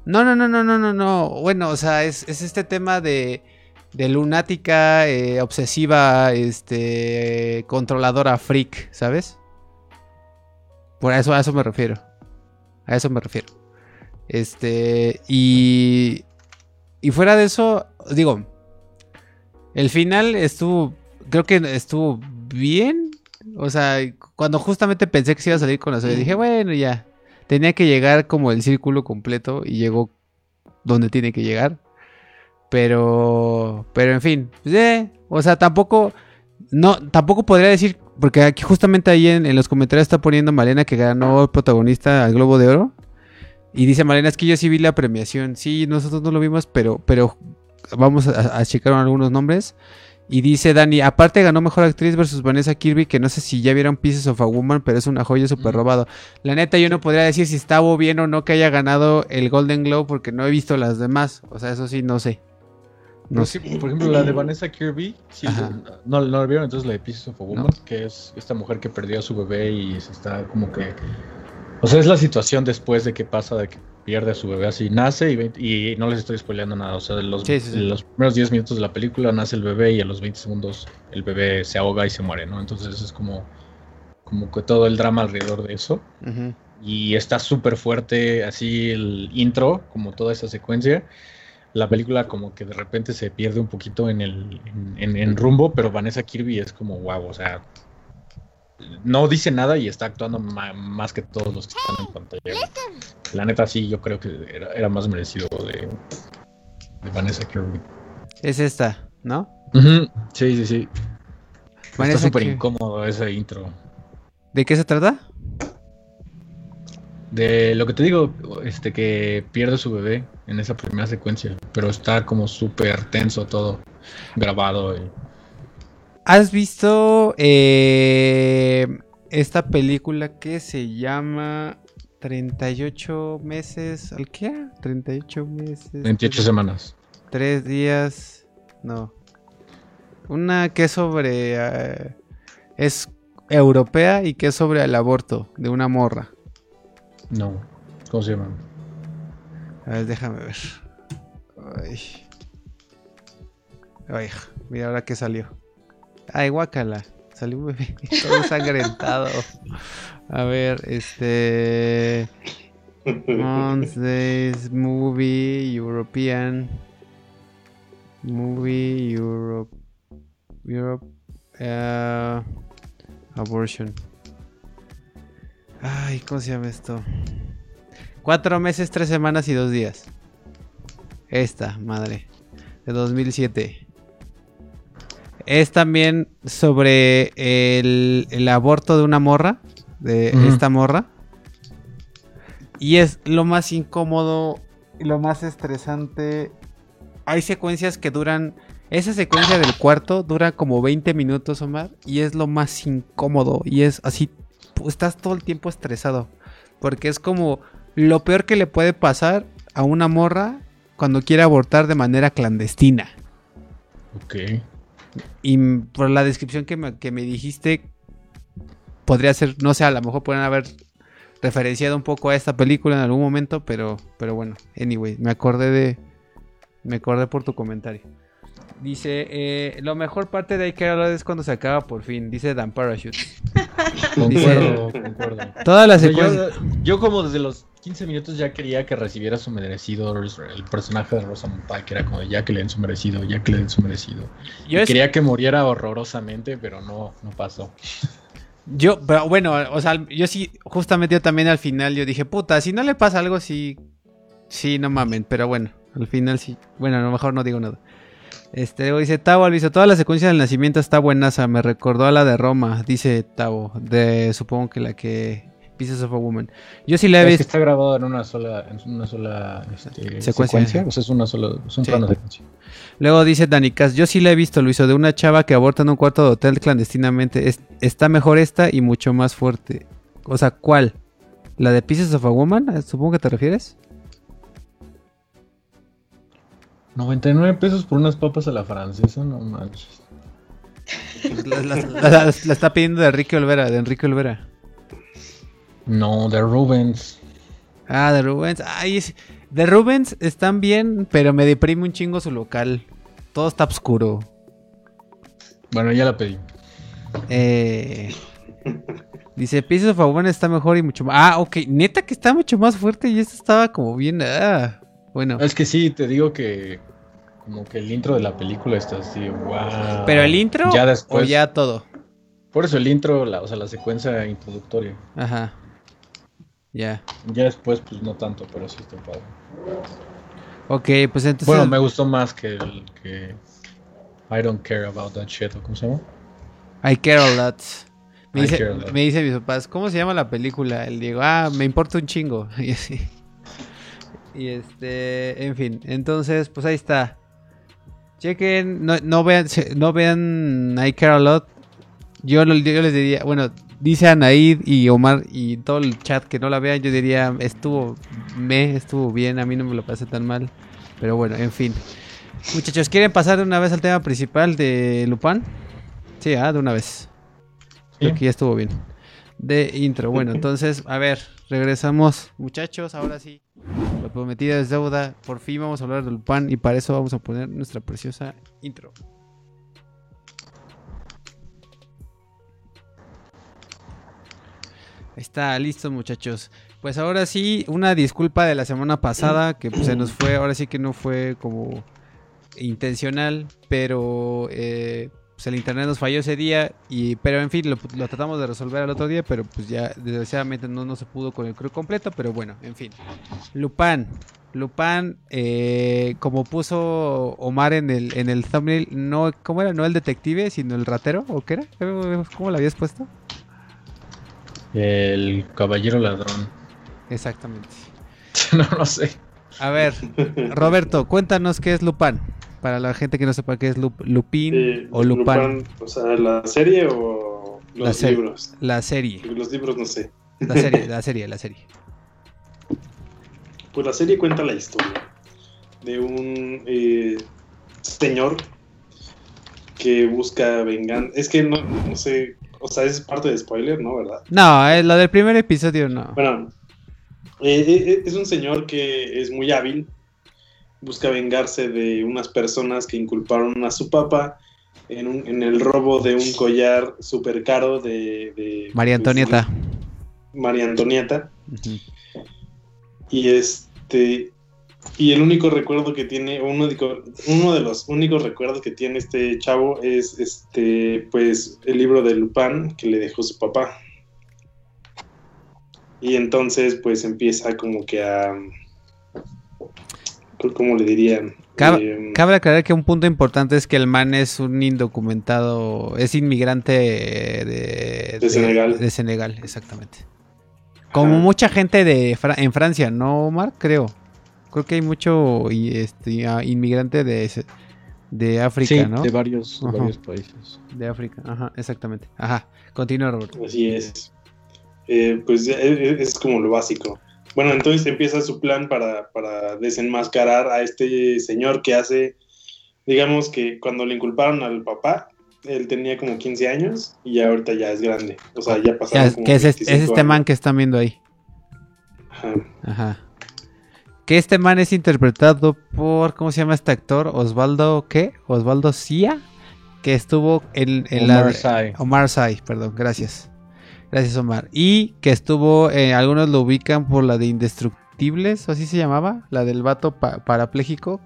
No, no, no, no, no, no, no. Bueno, o sea, es, es este tema de, de lunática, eh, obsesiva, este, controladora, freak, ¿sabes? Por eso, a eso me refiero. A eso me refiero. Este, y, y fuera de eso, digo, el final estuvo, creo que estuvo bien. O sea, cuando justamente pensé que se iba a salir con la suya, dije, bueno, ya. Tenía que llegar como el círculo completo y llegó donde tiene que llegar. Pero, pero en fin, pues, eh, o sea, tampoco, no, tampoco podría decir, porque aquí justamente ahí en, en los comentarios está poniendo Malena que ganó el protagonista al Globo de Oro. Y dice Malena, es que yo sí vi la premiación. Sí, nosotros no lo vimos, pero, pero vamos a, a checar algunos nombres. Y dice Dani, aparte ganó Mejor Actriz versus Vanessa Kirby, que no sé si ya vieron Pieces of a Woman, pero es una joya súper robado. La neta, yo no podría decir si estaba bien o no que haya ganado el Golden Globe, porque no he visto las demás. O sea, eso sí, no sé. No sé. sí, por ejemplo, la de Vanessa Kirby, sí, no, no la vieron entonces la de Pieces of a Woman, No. que es esta mujer que perdió a su bebé y se está como que... O sea, es la situación después de que pasa de que pierde a su bebé así, nace y, 20 y no les estoy spoileando nada, o sea, de los, Sí, sí, sí. los primeros 10 minutos de la película nace el bebé y a los 20 segundos el bebé se ahoga y se muere, ¿no? Entonces es como, como que todo el drama alrededor de eso. Ujú. Y está súper fuerte así el intro, como toda esa secuencia. La película como que de repente se pierde un poquito en el en, en- en rumbo, pero Vanessa Kirby es como wow, o sea, no dice nada y está actuando más que todos los que están en pantalla. La neta sí, yo creo que era, era más merecido de, de Vanessa Kirby. Es esta, ¿no? Sí, sí, sí. Vanessa está súper incómodo ese intro. ¿De qué se trata? De lo que te digo, este que pierde su bebé en esa primera secuencia, pero está como súper tenso todo grabado. y- ¿Has visto eh, esta película que se llama 38 meses? ¿Al qué? 38 meses. 28 semanas. Tres días. No. Una que es sobre. eh, es europea y que es sobre el aborto de una morra. No. ¿Cómo se llama? A ver, déjame ver. Ay. Ay, mira ahora que salió. Ay, guácala. Salió un bebé todo ensangrentado. A ver, este. Mondays Movie European Movie Europe Europe eh, Abortion. Ay, ¿cómo se llama esto? Cuatro meses, tres semanas y dos días. Esta, madre. De 2007. Es también sobre el, el aborto de una morra. De esta morra. Y es lo más incómodo y lo más estresante. Hay secuencias que duran. Esa secuencia del cuarto dura como 20 minutos o más. Y es lo más incómodo. Y es así. Estás todo el tiempo estresado. Porque es como lo peor que le puede pasar a una morra cuando quiere abortar de manera clandestina. Ok. Y por la descripción que me, que me dijiste, podría ser, no sé, a lo mejor pueden haber referenciado un poco a esta película en algún momento, pero, pero bueno, anyway, me acordé de, me acordé por tu comentario. Dice, eh, lo mejor parte de ahí que hablar es cuando se acaba por fin, dice Dan Parachute. Concuerdo, concuerdo. Toda la secuencia... yo, yo como desde los 15 minutos ya quería que recibiera su merecido el personaje de Rosamund Pike, era como ya que le den su merecido, ya que le den su merecido. Yo, es- Quería que muriera horrorosamente, pero no, no pasó. yo, pero bueno, o sea, yo sí, justamente yo también al final yo dije, puta, si no le pasa algo, sí, sí, no mamen, pero bueno, al final sí, bueno, a lo mejor no digo nada. Este, dice Tavo Alviso, toda la secuencia del nacimiento está buenaza, me recordó a la de Roma, dice Tavo, de supongo que la que Pieces of a Woman. Yo sí la he Es que visto. está grabado en una sola, en una sola este, Secuencia. secuencia. O sea, es una sola, es un Sí. plano de secuencia. Luego dice Danicas, yo sí la he visto, lo hizo de una chava que aborta en un cuarto de hotel clandestinamente. Es- está mejor esta y mucho más fuerte. O sea, ¿cuál? ¿La de Pieces of a Woman? Supongo que te refieres. 99 pesos por unas papas a la francesa, no manches. La, la- la- la- la está pidiendo de Enrique Olvera, de Enrique Olvera. No, de Rubens. Ah, de Rubens. Ay, de Rubens están bien, pero me deprime un chingo su local. Todo está oscuro. Bueno, ya la pedí. Eh, dice, Pieces of a Woman está mejor y mucho más. Ah, ok. Neta que está mucho más fuerte y esto estaba como bien. ah, bueno. Es que sí, te digo que como que el intro de la película está así, wow. Pero el intro ya o después, ya todo. Por eso el intro, la, o sea, la secuencia introductoria. Ajá. Ya. Ya después, pues no tanto, pero sí está padre. Ok, pues entonces. Bueno, me gustó más que el que I don't care about that shit, ¿o ¿cómo se llama? I care a lot. Me I dice, care a lot. me dice mis papás, ¿cómo se llama la película? El Diego, ah, me importa un chingo. Y así. Y este, en fin, entonces, pues ahí está. Chequen, no, no vean, no vean I care a lot. Yo, yo les diría, bueno, dice Anaid y Omar y todo el chat que no la vean, yo diría, estuvo me, estuvo bien, a mí no me lo pasé tan mal. Pero bueno, en fin. Muchachos, ¿quieren pasar de una vez al tema principal de Lupin? Sí, ah, de una vez. Creo Sí. que ya estuvo bien. De intro. Bueno, entonces, a ver, regresamos. Muchachos, ahora sí. Lo prometido es deuda. Por fin vamos a hablar del pan y para eso vamos a poner nuestra preciosa intro. Está, listo muchachos. Pues ahora sí, una disculpa de la semana pasada, que pues, se nos fue, ahora sí que no fue como intencional, pero eh, pues el internet nos falló ese día, y pero en fin, lo, lo tratamos de resolver al otro día, pero pues ya desgraciadamente no, no se pudo con el crew completo, pero bueno, en fin. Lupin, Lupin, eh, como puso Omar en el, en el thumbnail, no, ¿cómo era? No el detective, sino el ratero, ¿o qué era? ¿Cómo lo habías puesto? El caballero ladrón. Exactamente. no lo sé. A ver, Roberto, cuéntanos qué es Lupin. Para la gente que no sepa qué es Lup- Lupin Eh, o Lupin. o sea, la serie o los La libros. La serie. Los libros no sé. La serie, la serie, la serie. Pues la serie cuenta la historia de un eh, señor que busca venganza. Es que no, no sé, o sea, es parte de spoiler, ¿no? ¿Verdad? No, eh, lo del primer episodio no. Bueno, eh, eh, es un señor que es muy hábil, busca vengarse de unas personas que inculparon a su papá en, un- en el robo de un collar súper caro de, de- María Antonieta. María Antonieta. Y este. Y el único recuerdo que tiene, uno, de los únicos recuerdos que tiene este chavo es este, pues, el libro de Lupin que le dejó su papá. Y entonces, pues, empieza como que a. ¿Cómo le dirían? Eh, Cabe aclarar que un punto importante es que el man es un indocumentado, es inmigrante de, De Senegal. de Senegal, exactamente. Como Ajá. mucha gente de en Francia, ¿no, Omar? Creo. Creo que hay mucho este, inmigrante de, de África, sí, ¿no? de varios, de varios países. De África, ajá, exactamente. Ajá, continúa, Roberto. Así es. Eh, pues eh, eh, es como lo básico. Bueno, entonces empieza su plan para, para desenmascarar a este señor que hace, digamos que cuando le inculparon al papá, él tenía como 15 años y ya ahorita ya es grande. O sea, ya pasaron Ya, como que es, este- es 25 man que están viendo ahí. Ajá. Ajá. Que este man es interpretado por, ¿cómo se llama este actor? Osvaldo, ¿qué? Osvaldo Cia, que estuvo en, en la... Omar Sy. Omar Sy, perdón, gracias. Gracias, Omar. Y que estuvo, eh, algunos lo ubican por la de Indestructibles, o así se llamaba, la del vato pa- parapléjico.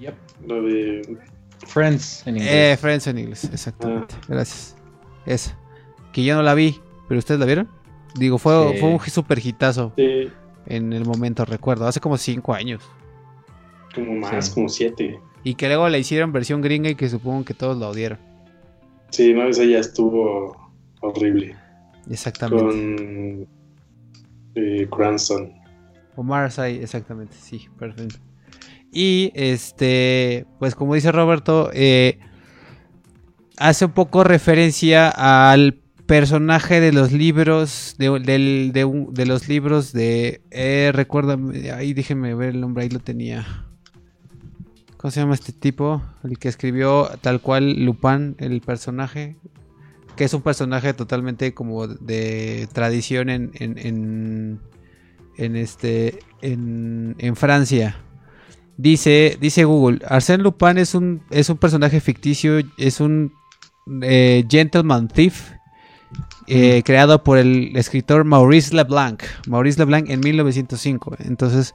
Yep. Lo de... Friends en inglés. Eh, Friends en inglés, exactamente. Gracias. Esa. Que yo no la vi, pero ¿ustedes la vieron? Digo, fue, Sí. fue un super hitazo de- en el momento, recuerdo, hace como cinco años. como más, Sí. como 7. Y que luego la hicieron versión gringa y que supongo que todos la odiaron. Sí, no, esa ya estuvo horrible. Exactamente. Con eh, Cranston. Omar Sy, exactamente, sí, perfecto. Y este, pues como dice Roberto, eh, hace un poco referencia al personaje de los libros, de, de un- de los libros de, eh, recuerda, ahí déjenme ver el nombre, ahí lo tenía. ¿Cómo se llama este tipo? El que escribió tal cual Lupin, el personaje. Que es un personaje totalmente como de tradición en, en, en, en este, en, en Francia. Dice, dice Google, Arsène Lupin es un, es un personaje ficticio, es un eh, gentleman thief eh, creado por el escritor Maurice Leblanc. Maurice Leblanc en 1905. Entonces,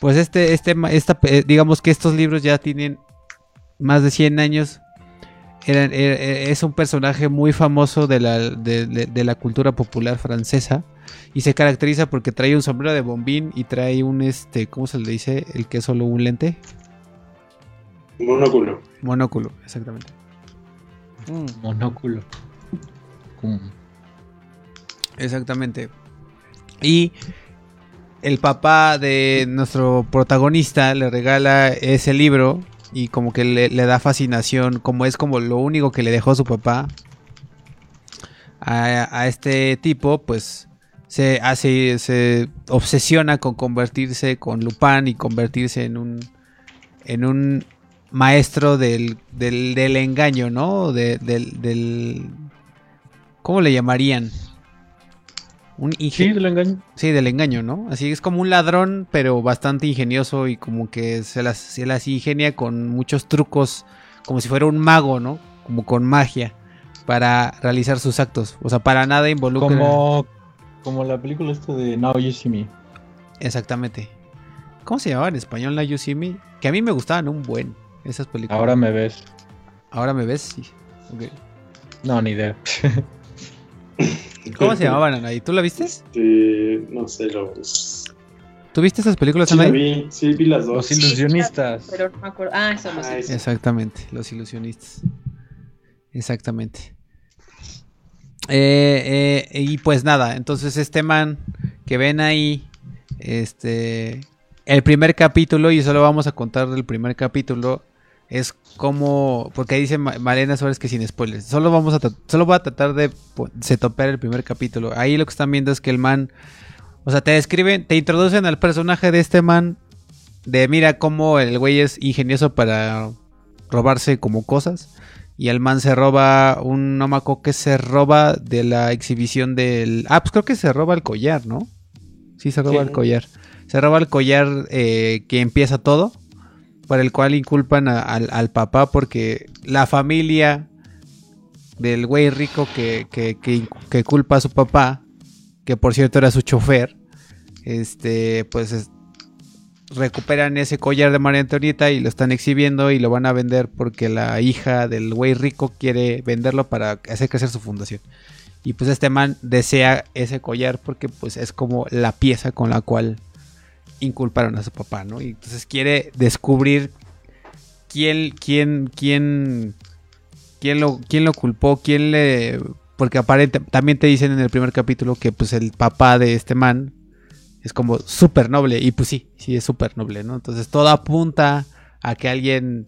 pues este, este, esta, eh, digamos que estos libros ya tienen más de 100 años. Er- es un personaje muy famoso de la, de- de- de la cultura popular francesa. Y se caracteriza porque trae un sombrero de bombín y trae un, este, ¿cómo se le dice? El que es solo un lente. Monóculo. Monóculo, exactamente. Monóculo. Mm. Exactamente. Y el papá de nuestro protagonista le regala ese libro y como que le, da fascinación, como es como lo único que le dejó su papá a, a este tipo, pues se hace, se obsesiona con convertirse con Lupin y convertirse en un, en un maestro del, del, del engaño, ¿no? De- del, del, ¿cómo le llamarían? Un Sí, lo engaño. Sí, del engaño, ¿no? Así es como un ladrón, pero bastante ingenioso y como que se las, se las ingenia con muchos trucos, como si fuera un mago, ¿no? Como con magia, para realizar sus actos. O sea, para nada involucra. Como, como la película esta de Now You See Me. Exactamente. ¿Cómo se llamaba en español la You See Me? Que a mí me gustaban un buen esas películas. Ahora me ves. ¿Ahora me ves? Sí. No, ni idea. ¿Cómo se llamaban, Anaí? ¿Tú la viste? Este, no sé, los. ¿Tú viste esas películas, Sí, Anaí? vi, sí, vi las dos. Los ilusionistas. Pero no me acuerdo. Ah, eso no Ah, sé. Exactamente, los ilusionistas. Exactamente. Eh, eh, y pues nada, entonces este man que ven ahí, este, el primer capítulo, y solo vamos a contar del primer capítulo, es como, porque ahí dice Ma- Malena Suárez que sin spoilers, solo vamos a, solo voy a tratar de po- setopear el primer capítulo. Ahí lo que están viendo es que el man, o sea, te describen, te introducen al personaje de este man, de mira cómo el güey es ingenioso para robarse como cosas. Y el man se roba un no me acuerdo que se roba de la exhibición del. Ah, pues creo que se roba el collar, ¿no? Sí, se roba Sí. el collar. Se roba el collar eh, que empieza todo. Por el cual inculpan a- al, papá porque la familia del güey rico que, que, que- culpa a su papá, que por cierto era su chofer, este, pues es- recuperan ese collar de María Antonieta y lo están exhibiendo y lo van a vender porque la hija del güey rico quiere venderlo para hacer crecer su fundación. Y pues este man desea ese collar porque pues es como la pieza con la cual inculparon a su papá, ¿no? Y entonces quiere descubrir quién, quién, quién, quién lo, quién lo culpó, quién le... Porque aparente, también te dicen en el primer capítulo que pues el papá de este man es como súper noble. Y pues sí, sí es súper noble, ¿no? Entonces todo apunta a que alguien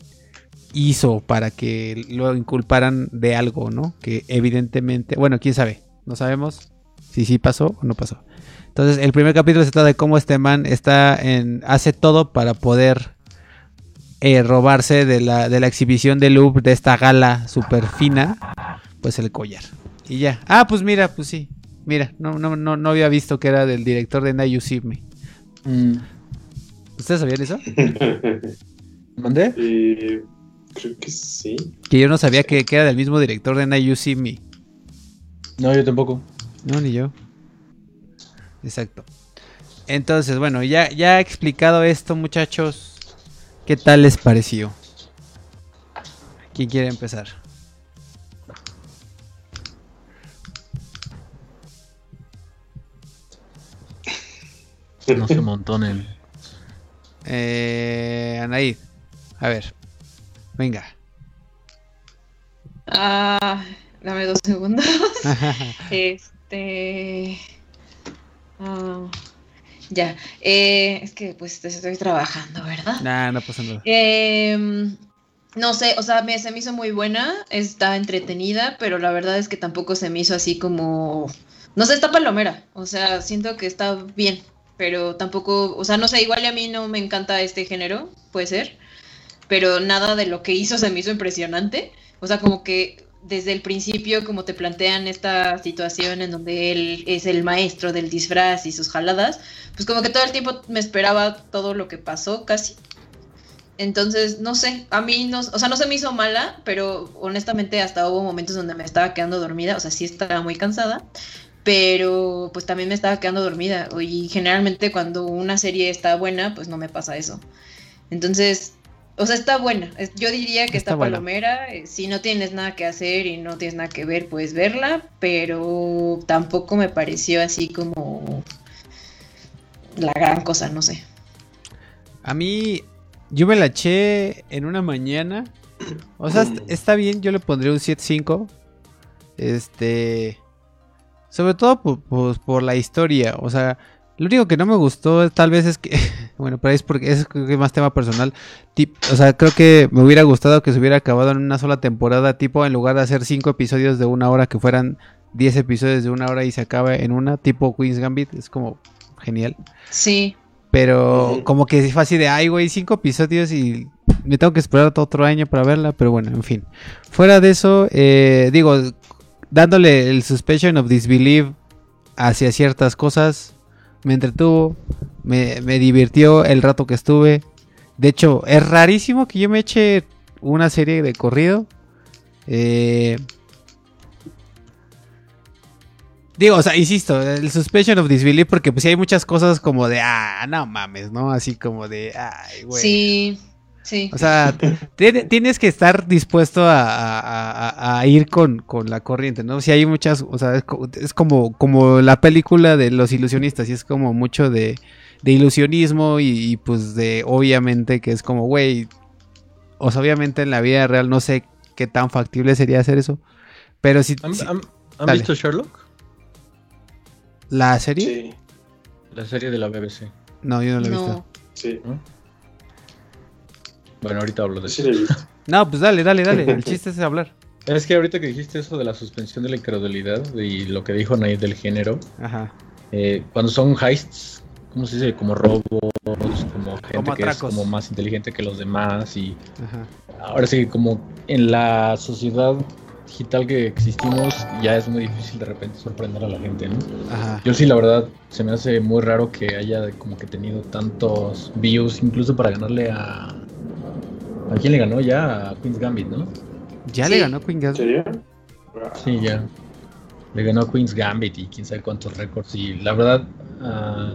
hizo para que lo inculparan de algo, ¿no? Que evidentemente, bueno, quién sabe, no sabemos si sí pasó o no pasó. Entonces el primer capítulo se trata de cómo este man está en, hace todo para poder eh, robarse de la, de la exhibición de Louvre, de esta gala súper fina, pues el collar. Y ya. Ah, pues mira, pues sí. Mira, no, no, no, no había visto que era del director de Now You See Me. Mm. ¿Ustedes sabían eso? ¿Mandé? Eh, creo que sí. Que yo no sabía que, que era del mismo director de Now You See Me. No, yo tampoco. No, ni yo. Exacto. Entonces, bueno, ya, ya he explicado esto, muchachos. ¿Qué tal les pareció? ¿Quién quiere empezar? No se montonen. Eh, Anaid. A ver. Venga. Ah, dame dos segundos. este. Ah, ya. Eh, es que pues estoy trabajando, ¿verdad? nah, no pasa nada. Em, no sé, o sea, me, se me hizo muy buena, está entretenida, pero la verdad es que tampoco se me hizo así como, no sé, está palomera, o sea, siento que está bien, pero tampoco, o sea, no sé, igual a mí no me encanta este género, puede ser, pero nada de lo que hizo se me hizo impresionante, o sea, como que desde el principio, como te plantean esta situación en donde él es el maestro del disfraz y sus jaladas, pues como que todo el tiempo me esperaba todo lo que pasó casi. Entonces, no sé, a mí no, o sea, no se me hizo mala, pero honestamente hasta hubo momentos donde me estaba quedando dormida, o sea, sí estaba muy cansada, pero pues también me estaba quedando dormida y generalmente cuando una serie está buena, pues no me pasa eso. Entonces, o sea, está buena. Yo diría que Está palomera. eh, Si no tienes nada que hacer y no tienes nada que ver, puedes verla, pero tampoco me pareció así como la gran cosa, no sé. A mí, yo me la eché en una mañana. O sea, est- está bien, yo le pondría un 7.5. Este. Sobre todo por, por- por la historia. O sea, lo único que no me gustó tal vez es que. Bueno, pero es porque es más tema personal. Tip- o sea, creo que me hubiera gustado que se hubiera acabado en una sola temporada. Tipo, en lugar de hacer 5 episodios de una hora, que fueran 10 episodios de una hora y se acaba en una. Tipo Queen's Gambit. Es como genial. Sí, Pero como que fue así de, ay, güey, cinco episodios y me tengo que esperar otro año para verla. Pero bueno, en fin. Fuera de eso, eh, digo, dándole el suspension of disbelief hacia ciertas cosas, me entretuvo, me, me divirtió el rato que estuve. De hecho, es rarísimo que yo me eche una serie de corrido. Eh, Digo, o sea, insisto, el suspension of disbelief porque pues sí hay muchas cosas como de, ah, no mames, ¿no? Así como de, ay, güey. sí, sí. O sea, tiene- tienes que estar dispuesto a, a- a- a ir con, con la corriente, ¿no? Si hay muchas, o sea, es, co- es como, como la película de los ilusionistas, y es como mucho de, de ilusionismo y, y, pues de, obviamente, que es como, güey, o sea, obviamente en la vida real no sé qué tan factible sería hacer eso, pero si, ¿Han, si- han- visto Sherlock? la serie, Sí, La serie de la BBC. no, yo no la he visto. No. sí. Bueno, ahorita hablo de eso. No, pues dale, dale, dale, el chiste es hablar. Es que ahorita que dijiste eso de la suspensión de la incredulidad y lo que dijo Naid del género, Ajá. eh, cuando son heists, ¿cómo se dice? Como robos, como gente Como que es como más inteligente que los demás y Ajá. ahora sí, como en la sociedad digital que existimos, ya es muy difícil de repente sorprender a la gente, ¿no? Ajá. Yo sí, la verdad, se me hace muy raro que haya como que tenido tantos views, incluso para ganarle a... ¿A quién le ganó ya? A Queen's Gambit, ¿no? ¿Ya Sí. le ganó Queen ¿En Gas? serio? Sí, ya. Le ganó a Queen's Gambit y quién sabe cuántos récords. Y la verdad, ah,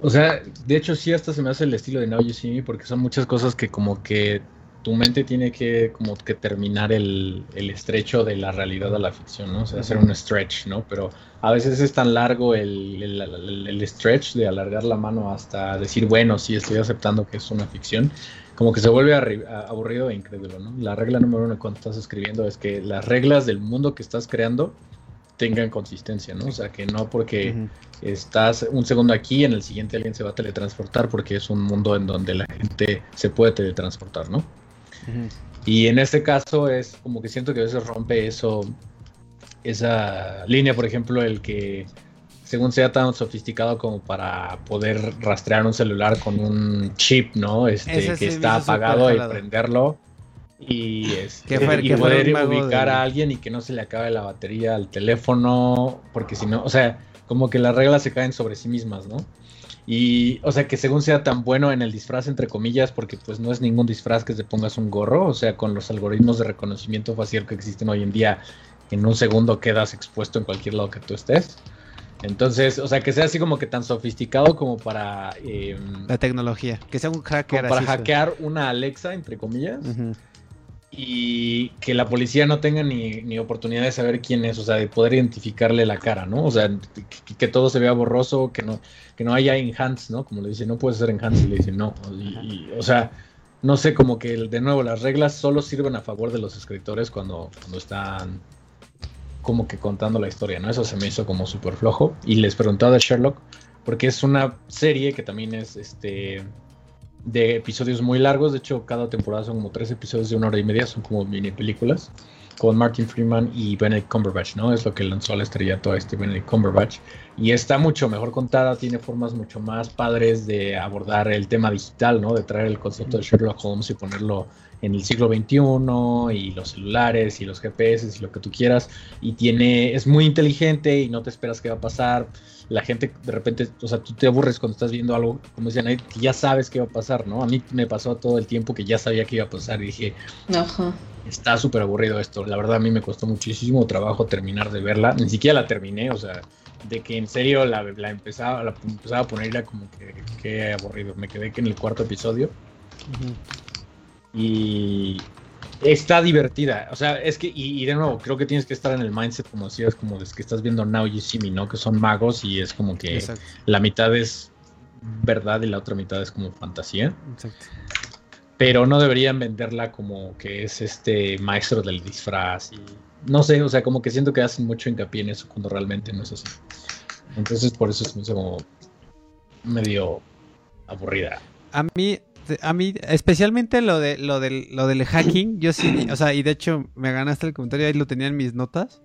o sea, de hecho sí hasta se me hace el estilo de Now You See Me porque son muchas cosas que como que tu mente tiene que como que terminar el, el estrecho de la realidad a la ficción, ¿no? O sea, hacer un stretch, ¿no? Pero a veces es tan largo el, el- el- el stretch de alargar la mano hasta decir, bueno, sí, estoy aceptando que es una ficción, como que se vuelve aburrido e incrédulo, ¿no? La regla número uno cuando estás escribiendo es que las reglas del mundo que estás creando tengan consistencia, ¿no? O sea, que no porque estás un segundo aquí, en el siguiente alguien se va a teletransportar porque es un mundo en donde la gente se puede teletransportar, ¿no? Y en este caso es como que siento que a veces rompe eso, esa línea, por ejemplo, el que según sea tan sofisticado como para poder rastrear un celular con un chip, ¿no? Este, Ese que está apagado y prenderlo y, este, fue- y poder ubicar de- a alguien y que no se le acabe la batería al teléfono, porque si no, o sea, como que las reglas se caen sobre sí mismas, ¿no? Y, o sea, que según sea tan bueno en el disfraz, entre comillas, porque pues no es ningún disfraz que te pongas un gorro, o sea, con los algoritmos de reconocimiento facial que existen hoy en día, en un segundo quedas expuesto en cualquier lado que tú estés. Entonces, o sea, que sea así como que tan sofisticado como para, eh, La tecnología. Que sea un hacker como para hackear una Alexa, entre comillas, y que la policía no tenga ni, ni oportunidad de saber quién es, o sea, de poder identificarle la cara, ¿no? O sea, que, que todo se vea borroso, que no, que no haya enhance, ¿no? Como le dicen, no puedes hacer enhance, y le dicen no. Y, y, o sea, no sé, como que de nuevo las reglas solo sirven a favor de los escritores cuando, cuando están como que contando la historia, ¿no? Eso se me hizo como súper flojo. Y les preguntaba de Sherlock, porque es una serie que también es este de episodios muy largos. De hecho, cada temporada son como tres episodios de una hora y media, son como mini películas. Con Martin Freeman y Benedict Cumberbatch, ¿no? Es lo que lanzó al estrellato a este Benedict Cumberbatch. Y está mucho mejor contada, tiene formas mucho más padres de abordar el tema digital, ¿no? De traer el concepto de Sherlock Holmes y ponerlo en el siglo XXI y los celulares y los GPS y lo que tú quieras. Y tiene, es muy inteligente y no te esperas qué va a pasar. La gente de repente, o sea, tú te aburres cuando estás viendo algo, como decían ahí, ya sabes qué va a pasar, ¿no? A mí me pasó todo el tiempo que ya sabía qué iba a pasar y dije, Ajá. está súper aburrido esto. La verdad a mí me costó muchísimo trabajo terminar de verla. Ni siquiera la terminé, o sea, de que en serio la, la empezaba, la empezaba a poner era como que, qué aburrido. Me quedé que en el cuarto episodio. Y está divertida. O sea, es que, y, y, de nuevo, creo que tienes que estar en el mindset, como decías, como es que estás viendo Now Me, ¿no? Que son magos y es como que Exacto. la mitad es verdad y la otra mitad es como fantasía. Exacto. Pero no deberían venderla como que es este maestro del disfraz. Y no sé, o sea, como que siento que hacen mucho hincapié en eso cuando realmente no es así. Entonces, por eso hizo como medio aburrida. A mí, a mí, especialmente lo de lo del, lo del hacking, yo sí, o sea, y de hecho me ganaste el comentario, ahí lo tenía en mis notas.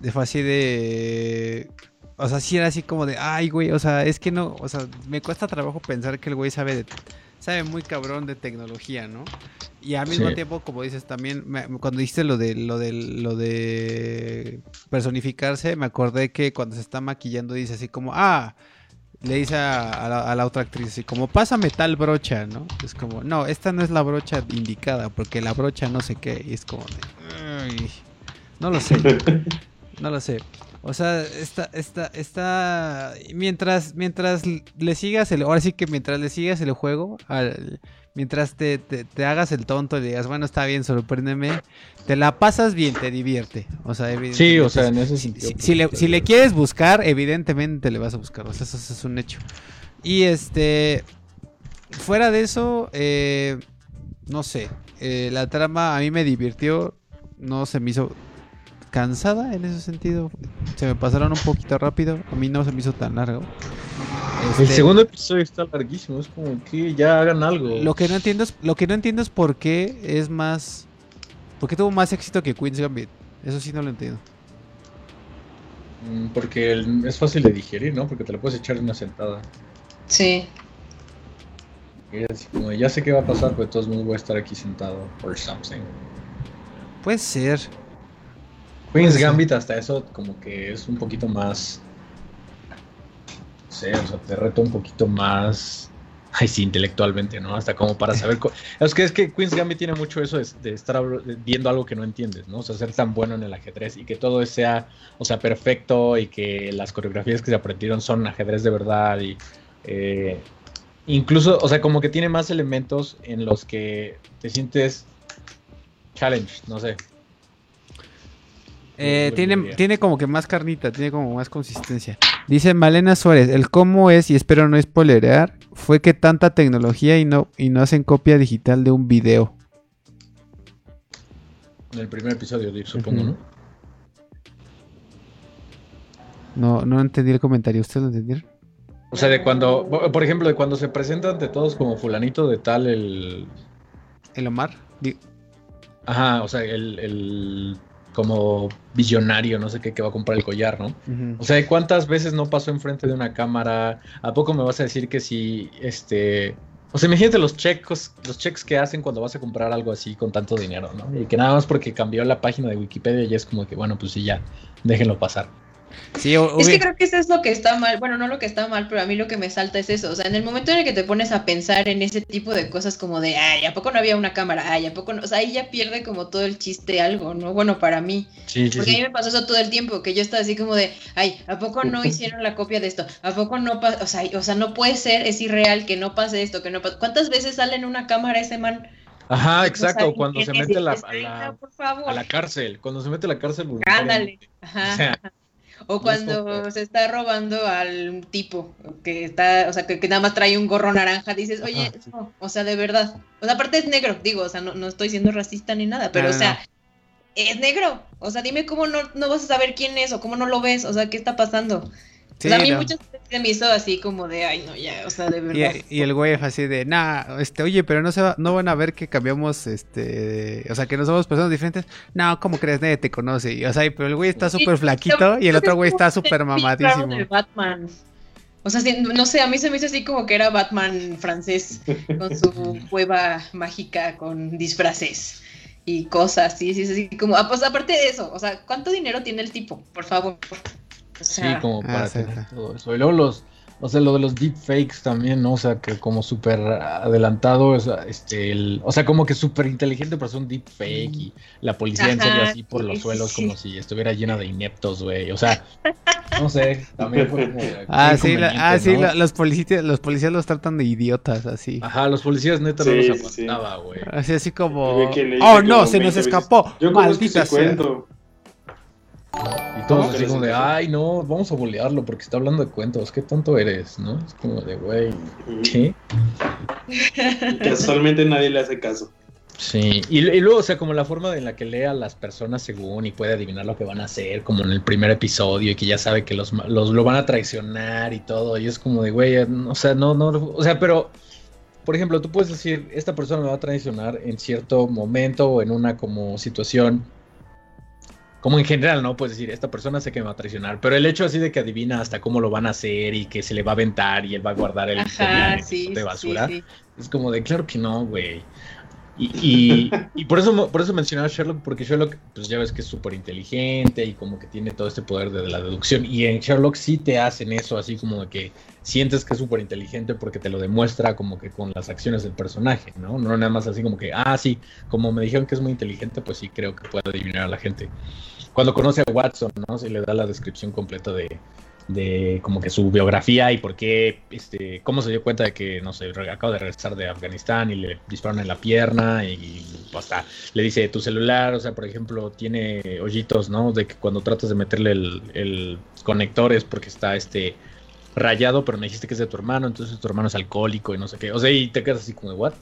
De fue así de. O sea, sí era así como de, ay, güey, o sea, es que no, o sea, me cuesta trabajo pensar que el güey sabe de, sabe muy cabrón de tecnología, ¿no? Y al mismo Sí. tiempo, como dices, también me- cuando dijiste lo de lo de lo de personificarse, me acordé que cuando se está maquillando dice así como, ah, le dice a, la, otra actriz así como, pásame tal brocha, ¿no? Es como, no, esta no es la brocha indicada, porque la brocha no sé qué, y es como, de, "Ay, no lo sé, no lo sé. O sea, está, está, está, mientras, mientras le sigas el, ahora sí que mientras le sigas el juego, al- mientras te, te, te hagas el tonto y digas, bueno, está bien, sorpréndeme, te la pasas bien, te divierte. O sea, Sí, o sea, en ese sentido. si- pues, si le, está si le quieres buscar, evidentemente le vas a buscar. O sea, eso, eso es un hecho. Y este. Fuera de eso, eh, no sé. eh, la trama a mí me divirtió. No se me hizo cansada en ese sentido. Se me pasaron un poquito rápido. A mí no se me hizo tan largo. El Este, segundo episodio está larguísimo, es como que ya hagan algo. Lo que no entiendo es, lo que no entiendo es por qué es más. ¿Por qué tuvo más éxito que Queen's Gambit? Eso sí no lo entiendo. Mm, Porque el- es fácil de digerir, ¿no? Porque te lo puedes echar en una sentada. Sí. Y es así como, ya sé qué va a pasar, pero de todos modos voy a estar aquí sentado or something. Puede ser. Queen's. Gambit hasta eso como que es un poquito más... No sé, o sea, te reto un poquito más... Ay, sí, intelectualmente, ¿no? Hasta como para saber... Es que es que Queen's Gambit tiene mucho eso de, de estar viendo algo que no entiendes, ¿no? O sea, ser tan bueno en el ajedrez y que todo sea, o sea, perfecto y que las coreografías que se aprendieron son ajedrez de verdad y... eh, incluso, o sea, como que tiene más elementos en los que te sientes challenge, no sé. Eh, tiene, tiene como que más carnita, tiene como más consistencia. Dice Malena Suárez, el cómo es, y espero no spoilerear, fue que tanta tecnología y no, y no hacen copia digital de un video. En el primer episodio, supongo. ¿no? No, no entendí el comentario, ¿ustedes lo entendieron? O sea, de cuando, por ejemplo, de cuando se presenta ante todos como fulanito de tal, el... ¿El Omar? Di- Ajá, o sea, el, el como visionario, no sé qué, que va a comprar el collar, ¿no? O sea, ¿cuántas veces no pasó enfrente de una cámara? ¿A poco me vas a decir que si, este... O sea, imagínate los checos, los checks que hacen cuando vas a comprar algo así con tanto dinero, ¿no? Y que nada más porque cambió la página de Wikipedia ya es como que, bueno, pues sí, ya, déjenlo pasar. Sí, Es que creo que eso es lo que está mal. Bueno, no lo que está mal, pero a mí lo que me salta es eso. O sea, en el momento en el que te pones a pensar en ese tipo de cosas como de, ay, ¿a poco no había una cámara? Ay, ¿a poco no? O sea, ahí ya pierde como todo el chiste algo, ¿no? Bueno, para mí. Sí, sí, Porque a mí me pasó eso todo el tiempo, que yo estaba así como de, ay, ¿a poco no hicieron la copia de esto? ¿A poco no pasa? O sea, o sea, no puede ser, es irreal que no pase esto, que no pase. ¿Cuántas veces sale en una cámara ese man? Ajá, exacto, cuando se mete a la, a dices, "Ay, la- a la cárcel, cuando se mete a la cárcel Ándale. voluntariamente. Ajá. O sea, O cuando se está robando al tipo que está, o sea, que, nada más trae un gorro naranja, dices, oye, no, o sea, de verdad. O sea, aparte es negro, digo, o sea, no, no estoy siendo racista ni nada, pero, o sea, es negro. O sea, dime cómo no, no vas a saber quién es o cómo no lo ves, o sea, ¿qué está pasando? a mí muchas se me hizo así como de, ay, no, ya, o sea, de verdad. Y, el güey así de, nah, este, oye, pero no se va, no van a ver que cambiamos, este, o sea, que no somos personas diferentes. No, ¿cómo crees? Nadie te conoce. Y, o sea, pero el güey está súper flaquito y el otro güey está súper mamadísimo. Batman. O sea, no sé, a mí se me hizo así como que era Batman francés con su cueva mágica con disfraces y cosas, sí, sí, sí, como, ah, pues aparte de eso, o sea, ¿cuánto dinero tiene el tipo? Por favor sí, como ah, para tener todo eso. Y luego los, o sea, lo de los deepfakes también, ¿no? O sea, que como súper adelantado, este, el, o sea, como que súper inteligente para hacer un deepfake y la policía en serio así por los suelos como si estuviera llena de ineptos, güey. O sea, no sé, también fue como... Ah, sí, ah, sí los, policías, los policías los tratan de idiotas, así. Ajá, los policías neta no los aguantaba, güey. Así, así como... Oh, no, se nos escapó. Yo Maldita sea. Y todos así como de, ay, no, vamos a bolearlo porque está hablando de cuentos, qué tonto eres, ¿no? Es como de, güey, ¿qué? Casualmente nadie le hace caso. Sí, y, luego, o sea, como la forma en la que lee a las personas según y puede adivinar lo que van a hacer, como en el primer episodio, y que ya sabe que los, los lo van a traicionar y todo, y es como de, güey, o sea, no, no, o sea, pero, por ejemplo, tú puedes decir, esta persona me va a traicionar en cierto momento o en una como situación como en general, ¿no? Puedes decir, esta persona sé que me va a traicionar, pero el hecho así de que adivina hasta cómo lo van a hacer y que se le va a aventar y él va a guardar el de basura, es como de, claro que no, güey. Y, y, por eso por eso mencionaba a Sherlock, porque Sherlock, pues ya ves que es súper inteligente y como que tiene todo este poder de la deducción. Y en Sherlock sí te hacen eso, así como de que sientes que es súper inteligente porque te lo demuestra como que con las acciones del personaje, ¿no? No nada más así como que, ah, sí, como me dijeron que es muy inteligente, pues sí creo que puede adivinar a la gente cuando conoce a Watson, ¿no? Se le da la descripción completa de, de como que su biografía y por qué, este, cómo se dio cuenta de que, no sé, acaba de regresar de Afganistán y le disparan en la pierna y hasta le dice tu celular, o sea, por ejemplo, tiene hoyitos, ¿no? De que cuando tratas de meterle el, el conector es porque está, este, rayado, pero me dijiste que es de tu hermano, entonces tu hermano es alcohólico y no sé qué, o sea, y te quedas así como ¿what?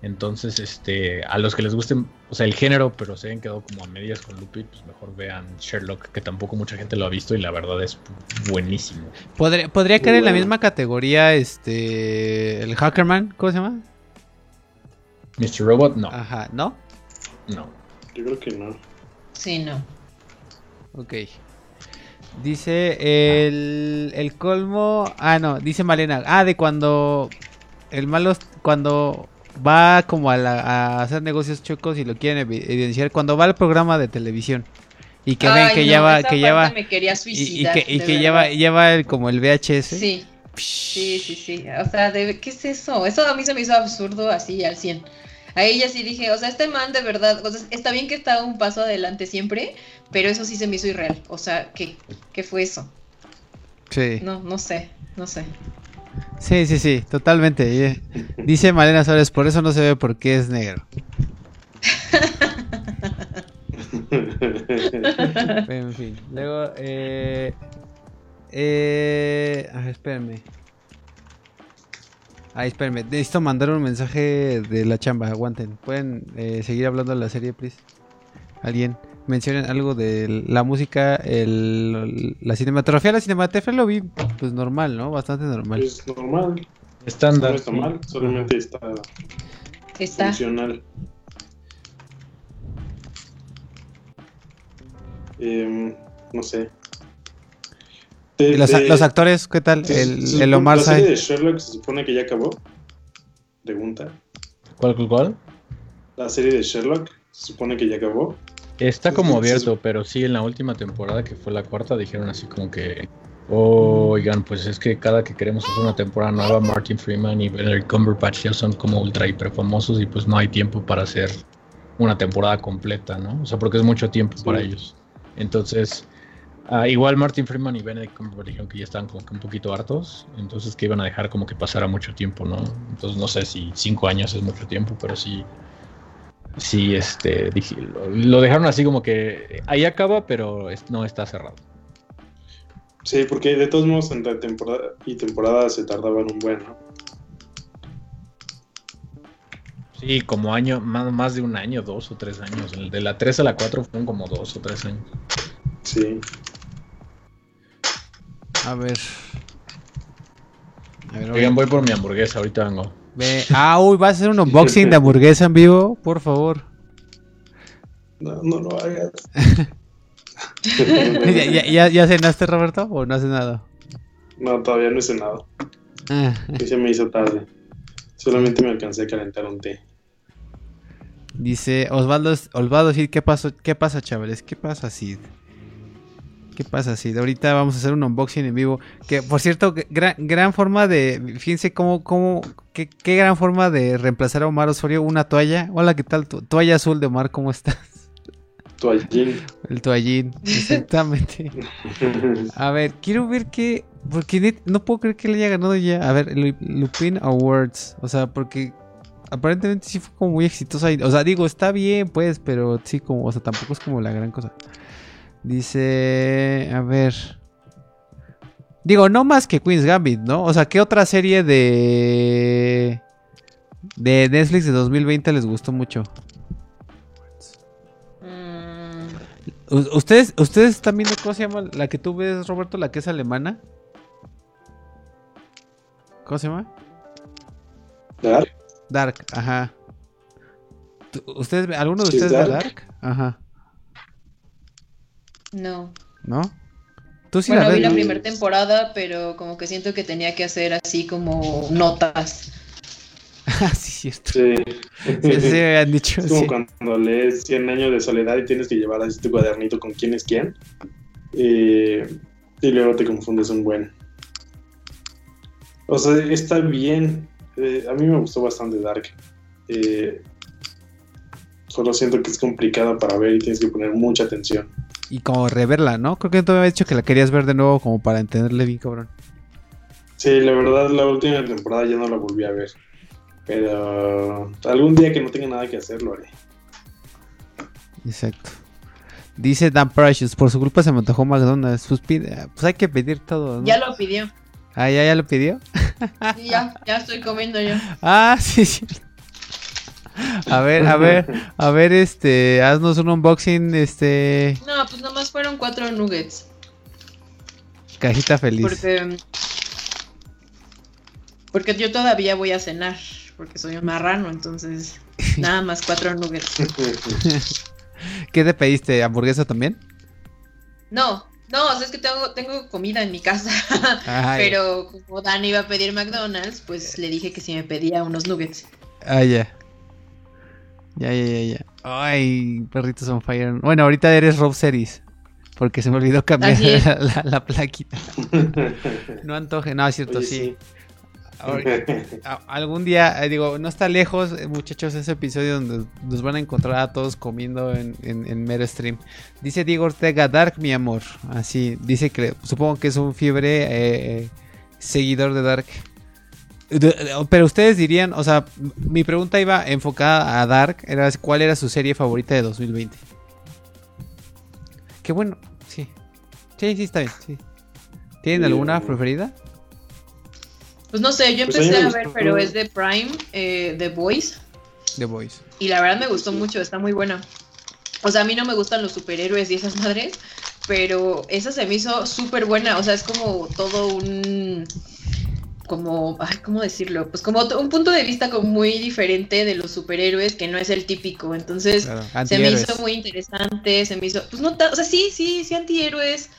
Entonces, este, a los que les guste, o sea, el género, pero se han quedado como a medias con Lupin, pues mejor vean Sherlock, que tampoco mucha gente lo ha visto y la verdad es buenísimo. Podría, podría caer en la misma categoría, este, el Hackerman, ¿cómo se llama? Mr. Robot, no. Ajá, ¿no? No. Yo creo que no. Sí, no. Ok. Dice el, el colmo. Ah, no, dice Malena. Ah, de cuando el malo. Cuando va como a, hacer negocios chocos y lo quieren evidenciar cuando va al programa de televisión. Y que ven que ya va que lleva me quería suicidar, y, que, y que lleva lleva como el VHS sí. Sí sí sí. O sea de, qué es eso eso a mí se me hizo absurdo así al 100 a ella sí dije o sea este man de verdad o sea, está bien que está un paso adelante siempre pero eso sí se me hizo irreal. O sea qué qué fue eso sí. No no sé no sé Sí, sí, sí, totalmente. Dice Malena Suárez, por eso no se ve porque es negro. en fin, luego, eh, eh, a ver, espérenme. Ay, espérenme, necesito mandar un mensaje de la chamba, aguanten. ¿Pueden eh, seguir hablando de la serie, please? ¿Alguien? Mencionen algo de la música, el, la cinematografía. La cinematografía lo vi pues normal, ¿no? Bastante normal. Es normal. Estándar. No está mal, solamente está, está. funcional. Eh, no sé. los, los, actores, ¿qué tal? el, el Omar ¿La serie de Sherlock se supone que ya acabó? Pregunta. ¿Cuál, cuál, cuál? La serie de Sherlock se supone que ya acabó. Está como abierto, pero sí en la última temporada, que fue la cuarta, dijeron así como que, oigan, pues es que cada que queremos hacer una temporada nueva, Martin Freeman y Benedict Cumberbatch ya son como ultra hiper famosos y pues no hay tiempo para hacer una temporada completa, ¿no? O sea, porque es mucho tiempo para ellos. Entonces, ah, igual Martin Freeman y Benedict Cumberbatch dijeron que ya estaban como que un poquito hartos, entonces que iban a dejar como que pasara mucho tiempo, ¿no? Entonces no sé si cinco años es mucho tiempo, pero sí sí, este, lo, dejaron así como que ahí acaba, pero no está cerrado. Sí, porque de todos modos entre temporada y temporada se tardaban un buen, ¿no? Sí, como año, más, más de un año, dos o tres años. De la 3 a la 4 fueron como dos o tres años. Sí. A ver. A ver, Oigan, voy por mi hamburguesa, ahorita vengo. Ve- Ah, uy, ¿vas a hacer un unboxing de hamburguesa en vivo? Por favor. No, no lo hagas. ¿Ya, ya, ya, ya cenaste, Roberto? ¿O no has cenado? no, todavía no he cenado. Ah, Y se me hizo tarde. Solamente me alcancé a calentar un té. dice Osvaldo, Osvaldo Cid, ¿qué, pasó, ¿qué pasa, chavales? ¿Qué pasa, Sid? ¿Qué pasa, Sid? Ahorita vamos a hacer un unboxing en vivo. Que, por cierto, gran, gran forma de... Fíjense cómo, cómo... Qué, qué gran forma de reemplazar a Omar Osorio. Una toalla. Hola, ¿qué tal? Tu- toalla azul de Omar, ¿cómo estás? Toallín. El toallín. Exactamente. A ver, quiero ver qué. Porque no puedo creer que le haya ganado ya. A ver, Lu- Lupin Awards. O sea, porque aparentemente sí fue como muy exitosa. O sea, digo, está bien, pues, pero sí, como. O sea, tampoco es como la gran cosa. Dice. A ver. Digo, no más que Queen's Gambit, ¿no? O sea, ¿qué otra serie de. de Netflix de 2020 les gustó mucho? Mm, ¿Ustedes, ¿Ustedes están viendo cómo se llama la que tú ves, Roberto, la que es alemana? ¿Cómo se llama? Dark. Dark, ajá. ¿Tú- ¿Ustedes, ¿Alguno de ustedes ve Dark. Dark? Ajá. No. ¿No? ¿Tú sí bueno, la vi la no? primera temporada, pero como que siento que tenía que hacer así como notas. Ah, sí, cierto. Sí. Sí, sí, me han dicho. Es como sí. cuando lees 100 años de soledad y tienes que llevar así tu cuadernito con quién es quién. Eh, y luego te confundes un buen. O sea, está bien. Eh, a mí me gustó bastante Dark. Eh, solo siento que es complicada para ver y tienes que poner mucha atención. Y como reverla, ¿no? Creo que tú me habías dicho que la querías ver de nuevo como para entenderle bien, cabrón. Sí, la verdad, la última temporada ya no la volví a ver. Pero algún día que no tenga nada que hacer lo haré. Exacto. Dice Dan Precious, por su culpa se me antojó McDonald's. Pues, pide- pues hay que pedir todo, ¿no? Ya lo pidió. Ah, ¿ya, ya lo pidió? Sí, ya, ya estoy comiendo yo. Ah, sí, sí. A ver, a ver, a ver, este, haznos un unboxing, este, No, pues nomás fueron cuatro nuggets. cajita feliz. Porque. Porque yo todavía voy a cenar. Porque soy un marrano, entonces. Nada más cuatro nuggets. ¿Qué te pediste? ¿Hamburguesa también? No, no, o sea, es que tengo, tengo comida en mi casa. Ay. Pero como Dan iba a pedir McDonald's, pues le dije que si me pedía unos nuggets. Ah, ya. Ya, ya, ya, ya. Ay, perritos on fire. Bueno, ahorita eres Rob Series. Porque se me olvidó cambiar la, la- la plaquita. No antoje, no, es cierto, Oye, sí. Ahora- algún día, eh, digo, no está lejos, eh, muchachos, ese episodio donde nos van a encontrar a todos comiendo en, en, en mero stream. Dice Diego Ortega, Dark, mi amor. Así, dice que supongo que es un fiebre eh, seguidor de Dark. Pero ustedes dirían, o sea, mi pregunta iba enfocada a Dark, era cuál era su serie favorita de 2020. Qué bueno, sí. Sí, sí, está bien, sí. ¿Tienen Sí, alguna preferida? Pues no sé, yo Pues a empecé a ver, pero es de Prime, eh, The Voice. The Voice. Y la verdad me gustó mucho, está muy buena. O sea, a mí no me gustan los superhéroes y esas madres, pero esa se me hizo súper buena. O sea, es como todo un. Como, ay, ¿cómo decirlo? Pues como un punto de vista como muy diferente de los superhéroes, que no es el típico. Entonces, Claro, se me hizo muy interesante, se me hizo, pues no, o sea, sí, sí, sí, antihéroes,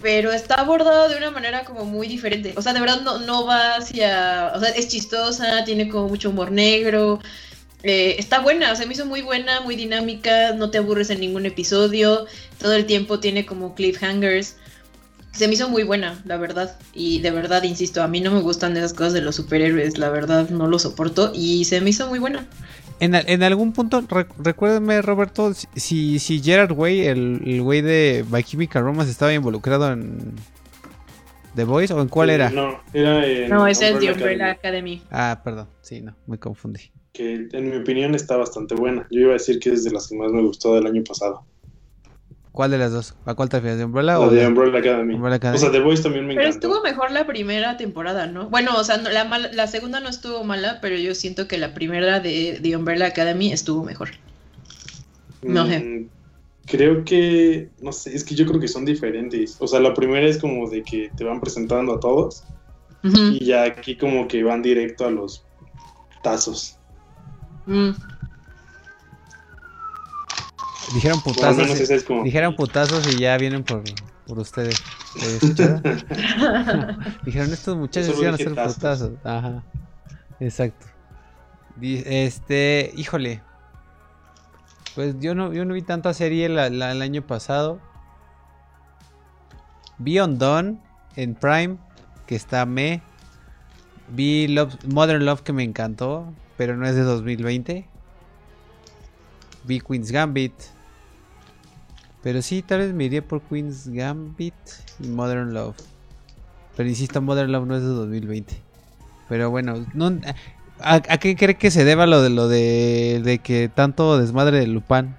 pero está abordado de una manera como muy diferente. O sea, de verdad no, no va hacia, o sea, es chistosa, tiene como mucho humor negro, eh, está buena, se me hizo muy buena, muy dinámica, no te aburres en ningún episodio, todo el tiempo tiene como cliffhangers. Se me hizo muy buena, la verdad. Y de verdad, insisto, a mí no me gustan esas cosas de los superhéroes, la verdad no lo soporto. Y se me hizo muy buena. En, en algún punto, re- recuérdame, Roberto, si, si Gerard Way, el, el güey de My Chemical Romance, estaba involucrado en The Voice o en cuál era? No, era en No, es el de Umbrella Academy, Academy. Ah, perdón, sí, no, me confundí. Que en mi opinión está bastante buena. Yo iba a decir que es de las que más me gustó del año pasado. ¿Cuál de las dos? ¿A cuál te refieres? ¿De Umbrella La o de de Umbrella Academy. Umbrella Academy? O sea, The Voice también me Pero encantó. estuvo mejor la primera temporada, ¿no? Bueno, o sea, no- la, mala- la segunda no estuvo mala, pero yo siento que la primera de, de Umbrella Academy estuvo mejor. no sé. Mm, Creo que, no sé, es que yo creo que son diferentes. O sea, la primera es como de que te van presentando a todos y ya aquí como que van directo a los tazos. Mm. Dijeron putazos. es como... Dijeron putazos y ya vienen por, por ustedes. Dijeron estos muchachos iban a hacer tazos. putazos. Ajá. Exacto. Este, híjole. Pues yo no, yo no vi tanta serie la- la- el año pasado. Vi Undone en Prime, que está me. Vi Love- Modern Love que me encantó, pero no es de 2020. Vi Queen's Gambit. Pero sí, tal vez me iría por Queen's Gambit y Modern Love. Pero insisto, Modern Love no es de 2020. Pero bueno, no, ¿a, a qué cree que se deba lo de lo de, de que tanto desmadre de Lupin?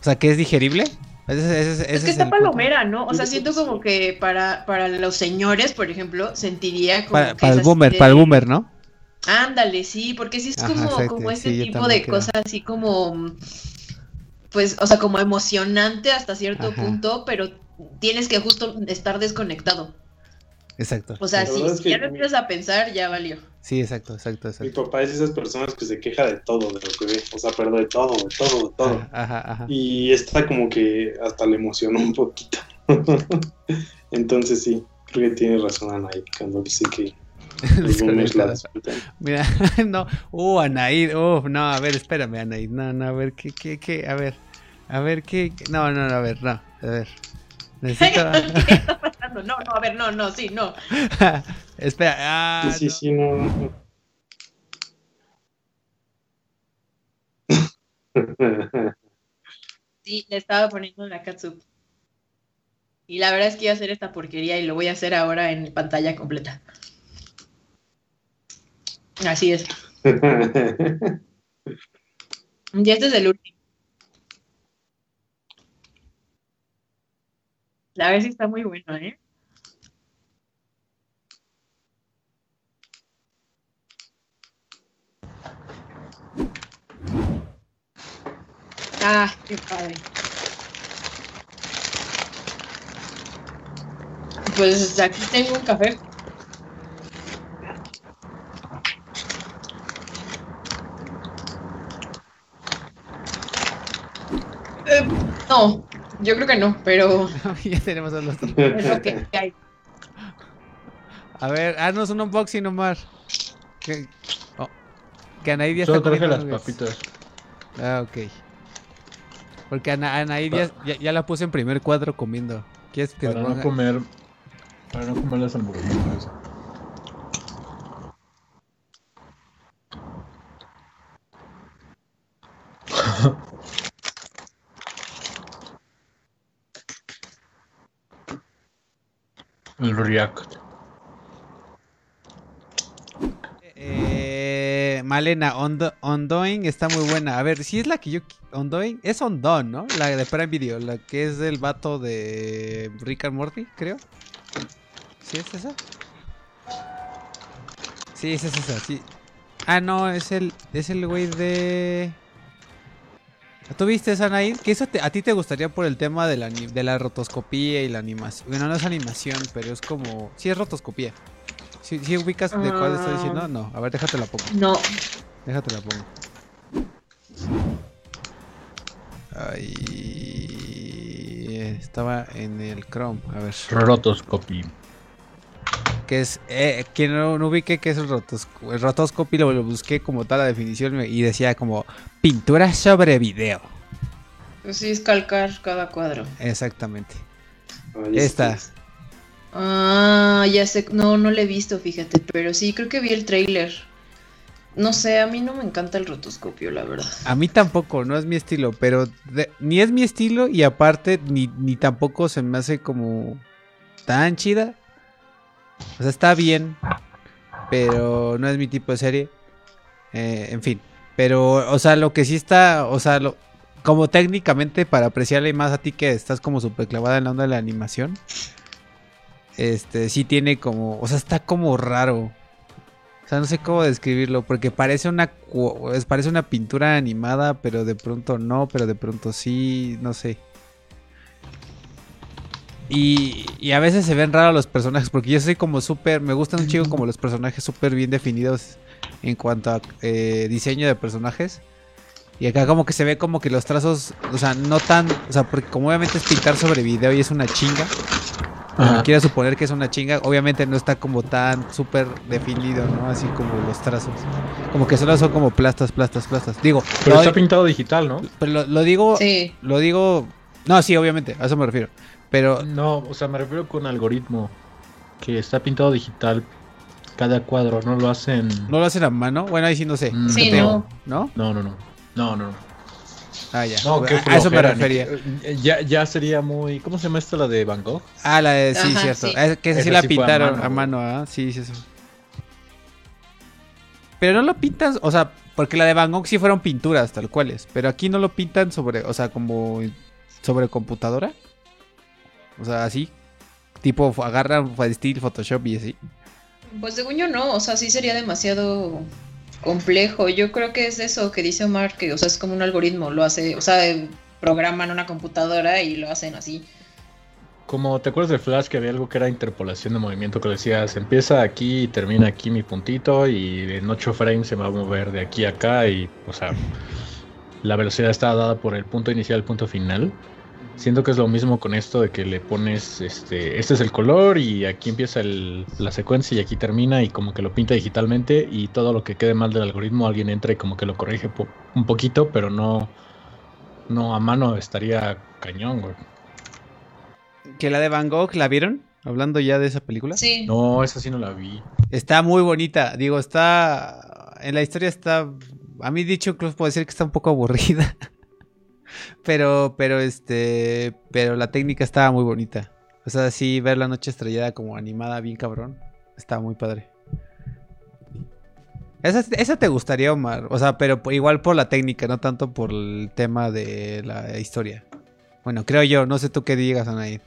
O sea, que es digerible. Ese, ese- ese Es que es está punto. palomera, ¿no? O sea, siento como que para, para los señores, por ejemplo, sentiría como Para, que para es el boomer, de- para el boomer, ¿no? Ándale, sí, porque sí es Ajá, como, como este sí, yo tipo de creo. cosas así como, pues, o sea, como emocionante hasta cierto Ajá. punto, pero tienes que justo estar desconectado. Exacto. O sea, La si, es que ya no mi- empiezas a pensar, ya valió. Sí, exacto, exacto, Mi exacto. papá es esas personas que se queja de todo, de lo que ve. O sea, perdón, de todo, de todo, de todo. Ajá, ajá. Y esta como que hasta le emocionó un poquito. Entonces sí, creo que tiene razón Anaí cuando dice que Mira, no, uh, Anaid, uh, no, a ver, espérame, Anaid, no, no, a ver, ¿qué, qué, qué? A ver, a ver, ¿qué? qué- No, no, no, a ver, no, a ver. Necesito... ¿Qué está pasando? No, no, a ver, no, no, sí, no. Espera, ah, Sí, sí, sí, no. no. Sí, le estaba poniendo la catsup. Y la verdad es que iba a hacer esta porquería y lo voy a hacer ahora en pantalla completa. Así es. Ya este es el último. La sí está muy bueno, ¿eh? Ah, qué padre. Pues aquí tengo un café. No, yo creo que no, pero ya tenemos a los dos. es lo que hay. A ver, haznos un unboxing, Omar. Que, oh, que Anaid ya Solo está traje las papitas. Ah, ok. Porque Ana, Anaid ya, ya, ya la puse en primer cuadro comiendo. ¿Quieres que Para no ponga? comer. Para no comer las hamburguesas. El React. Eh, Malena, Ondo- Ondoing está muy buena. A ver, si es la que yo. Ondoing es Ondon, ¿no? La de Prime Video, la que es del vato de Rick Morty, creo. ¿Sí es esa? Sí, es esa, sí. Ah, no, es el. Es el güey de. ¿Tú viste esa Naid? Que eso te- a ti te gustaría por el tema de la, de la rotoscopía y la animación. Bueno, no es animación, pero es como. Sí, es rotoscopía. ¿Sí, sí ubicas de cuál estoy diciendo? Ah. No, a ver, déjate la pongo. No, Déjate la pongo. Ahí estaba en el Chrome. A ver. Rotoscopy. Que es. Eh, que no, no ubique que es el, rotos, el rotoscopy. Lo, lo busqué como tal la definición y decía como pintura sobre video. pues sí es calcar cada cuadro. Exactamente. Ahí Esta. está. Ah, ya sé, no, no lo he visto, fíjate, pero sí, creo que vi el trailer. No sé, a mí no me encanta el rotoscopio, la verdad. A mí tampoco, no es mi estilo, pero de- ni es mi estilo y aparte ni, ni tampoco se me hace como tan chida. O sea, está bien, pero no es mi tipo de serie. Eh, en fin, pero, o sea, lo que sí está, o sea, lo, como técnicamente para apreciarle más a ti que estás como súper clavada en la onda de la animación. Este, sí tiene como, o sea, está como raro. O sea, no sé cómo describirlo, porque parece una parece una pintura animada, pero de pronto no, pero de pronto sí, no sé. Y, y a veces se ven raros los personajes, porque yo soy como súper, me gustan un chico como los personajes súper bien definidos en cuanto a eh, diseño de personajes. Y acá como que se ve como que los trazos, o sea, no tan, o sea, porque como obviamente es pintar sobre video y es una chinga. Ajá. Quiero suponer que es una chinga, obviamente no está como tan súper definido, ¿no? Así como los trazos. Como que solo son como plastas, plastas, plastas. Digo, Pero lo, está pintado digital, ¿no? pero lo, lo digo, Sí. lo digo, no, sí, obviamente, a eso me refiero. Pero No, o sea, me refiero con algoritmo. Que está pintado digital cada cuadro, no lo hacen. no lo hacen a mano, bueno, ahí sí no sé. Mm, Sí, no. ¿no? No, no, no. No, no, no. Ah, ya. No, qué a a eso me refería. ni- Ya, ya sería muy. ¿Cómo se llama esta la de Van Gogh? Ah, la de, sí, Ajá, cierto. sí. Es que esa sí la sí pintaron a mano, ¿ah? Sí, sí, sí. Pero no lo pintas, o sea, porque la de Van Gogh sí fueron pinturas tal cuales, pero aquí no lo pintan sobre, o sea, como sobre computadora. O sea, así. Tipo, agarran Steel, Photoshop y así. Pues según yo no, o sea, sí sería demasiado complejo. Yo creo que es eso que dice Omar, que, o sea, es como un algoritmo, lo hace, o sea, programan una computadora y lo hacen así. Como te acuerdas de Flash que había algo que era interpolación de movimiento que decías, empieza aquí y termina aquí mi puntito y en 8 frames se va a mover de aquí a acá y, o sea, la velocidad está dada por el punto inicial, el punto final. Siento que es lo mismo con esto de que le pones, este, este es el color y aquí empieza el- la secuencia y aquí termina y como que lo pinta digitalmente y todo lo que quede mal del algoritmo alguien entra y como que lo corrige po- un poquito, pero no, no a mano estaría cañón, güey. Que la de Van Gogh, ¿la vieron? Hablando ya de esa película. Sí. No, esa sí no la vi. Está muy bonita. Digo, está. En la historia está. A mí, dicho, incluso puedo decir que está un poco aburrida. pero, pero este. Pero la técnica estaba muy bonita. O sea, sí, ver la noche estrellada como animada, bien cabrón. Está muy padre. Esa, esa te gustaría, Omar. O sea, pero igual por la técnica, no tanto por el tema de la historia. Bueno, creo yo. No sé tú qué digas, Anaí.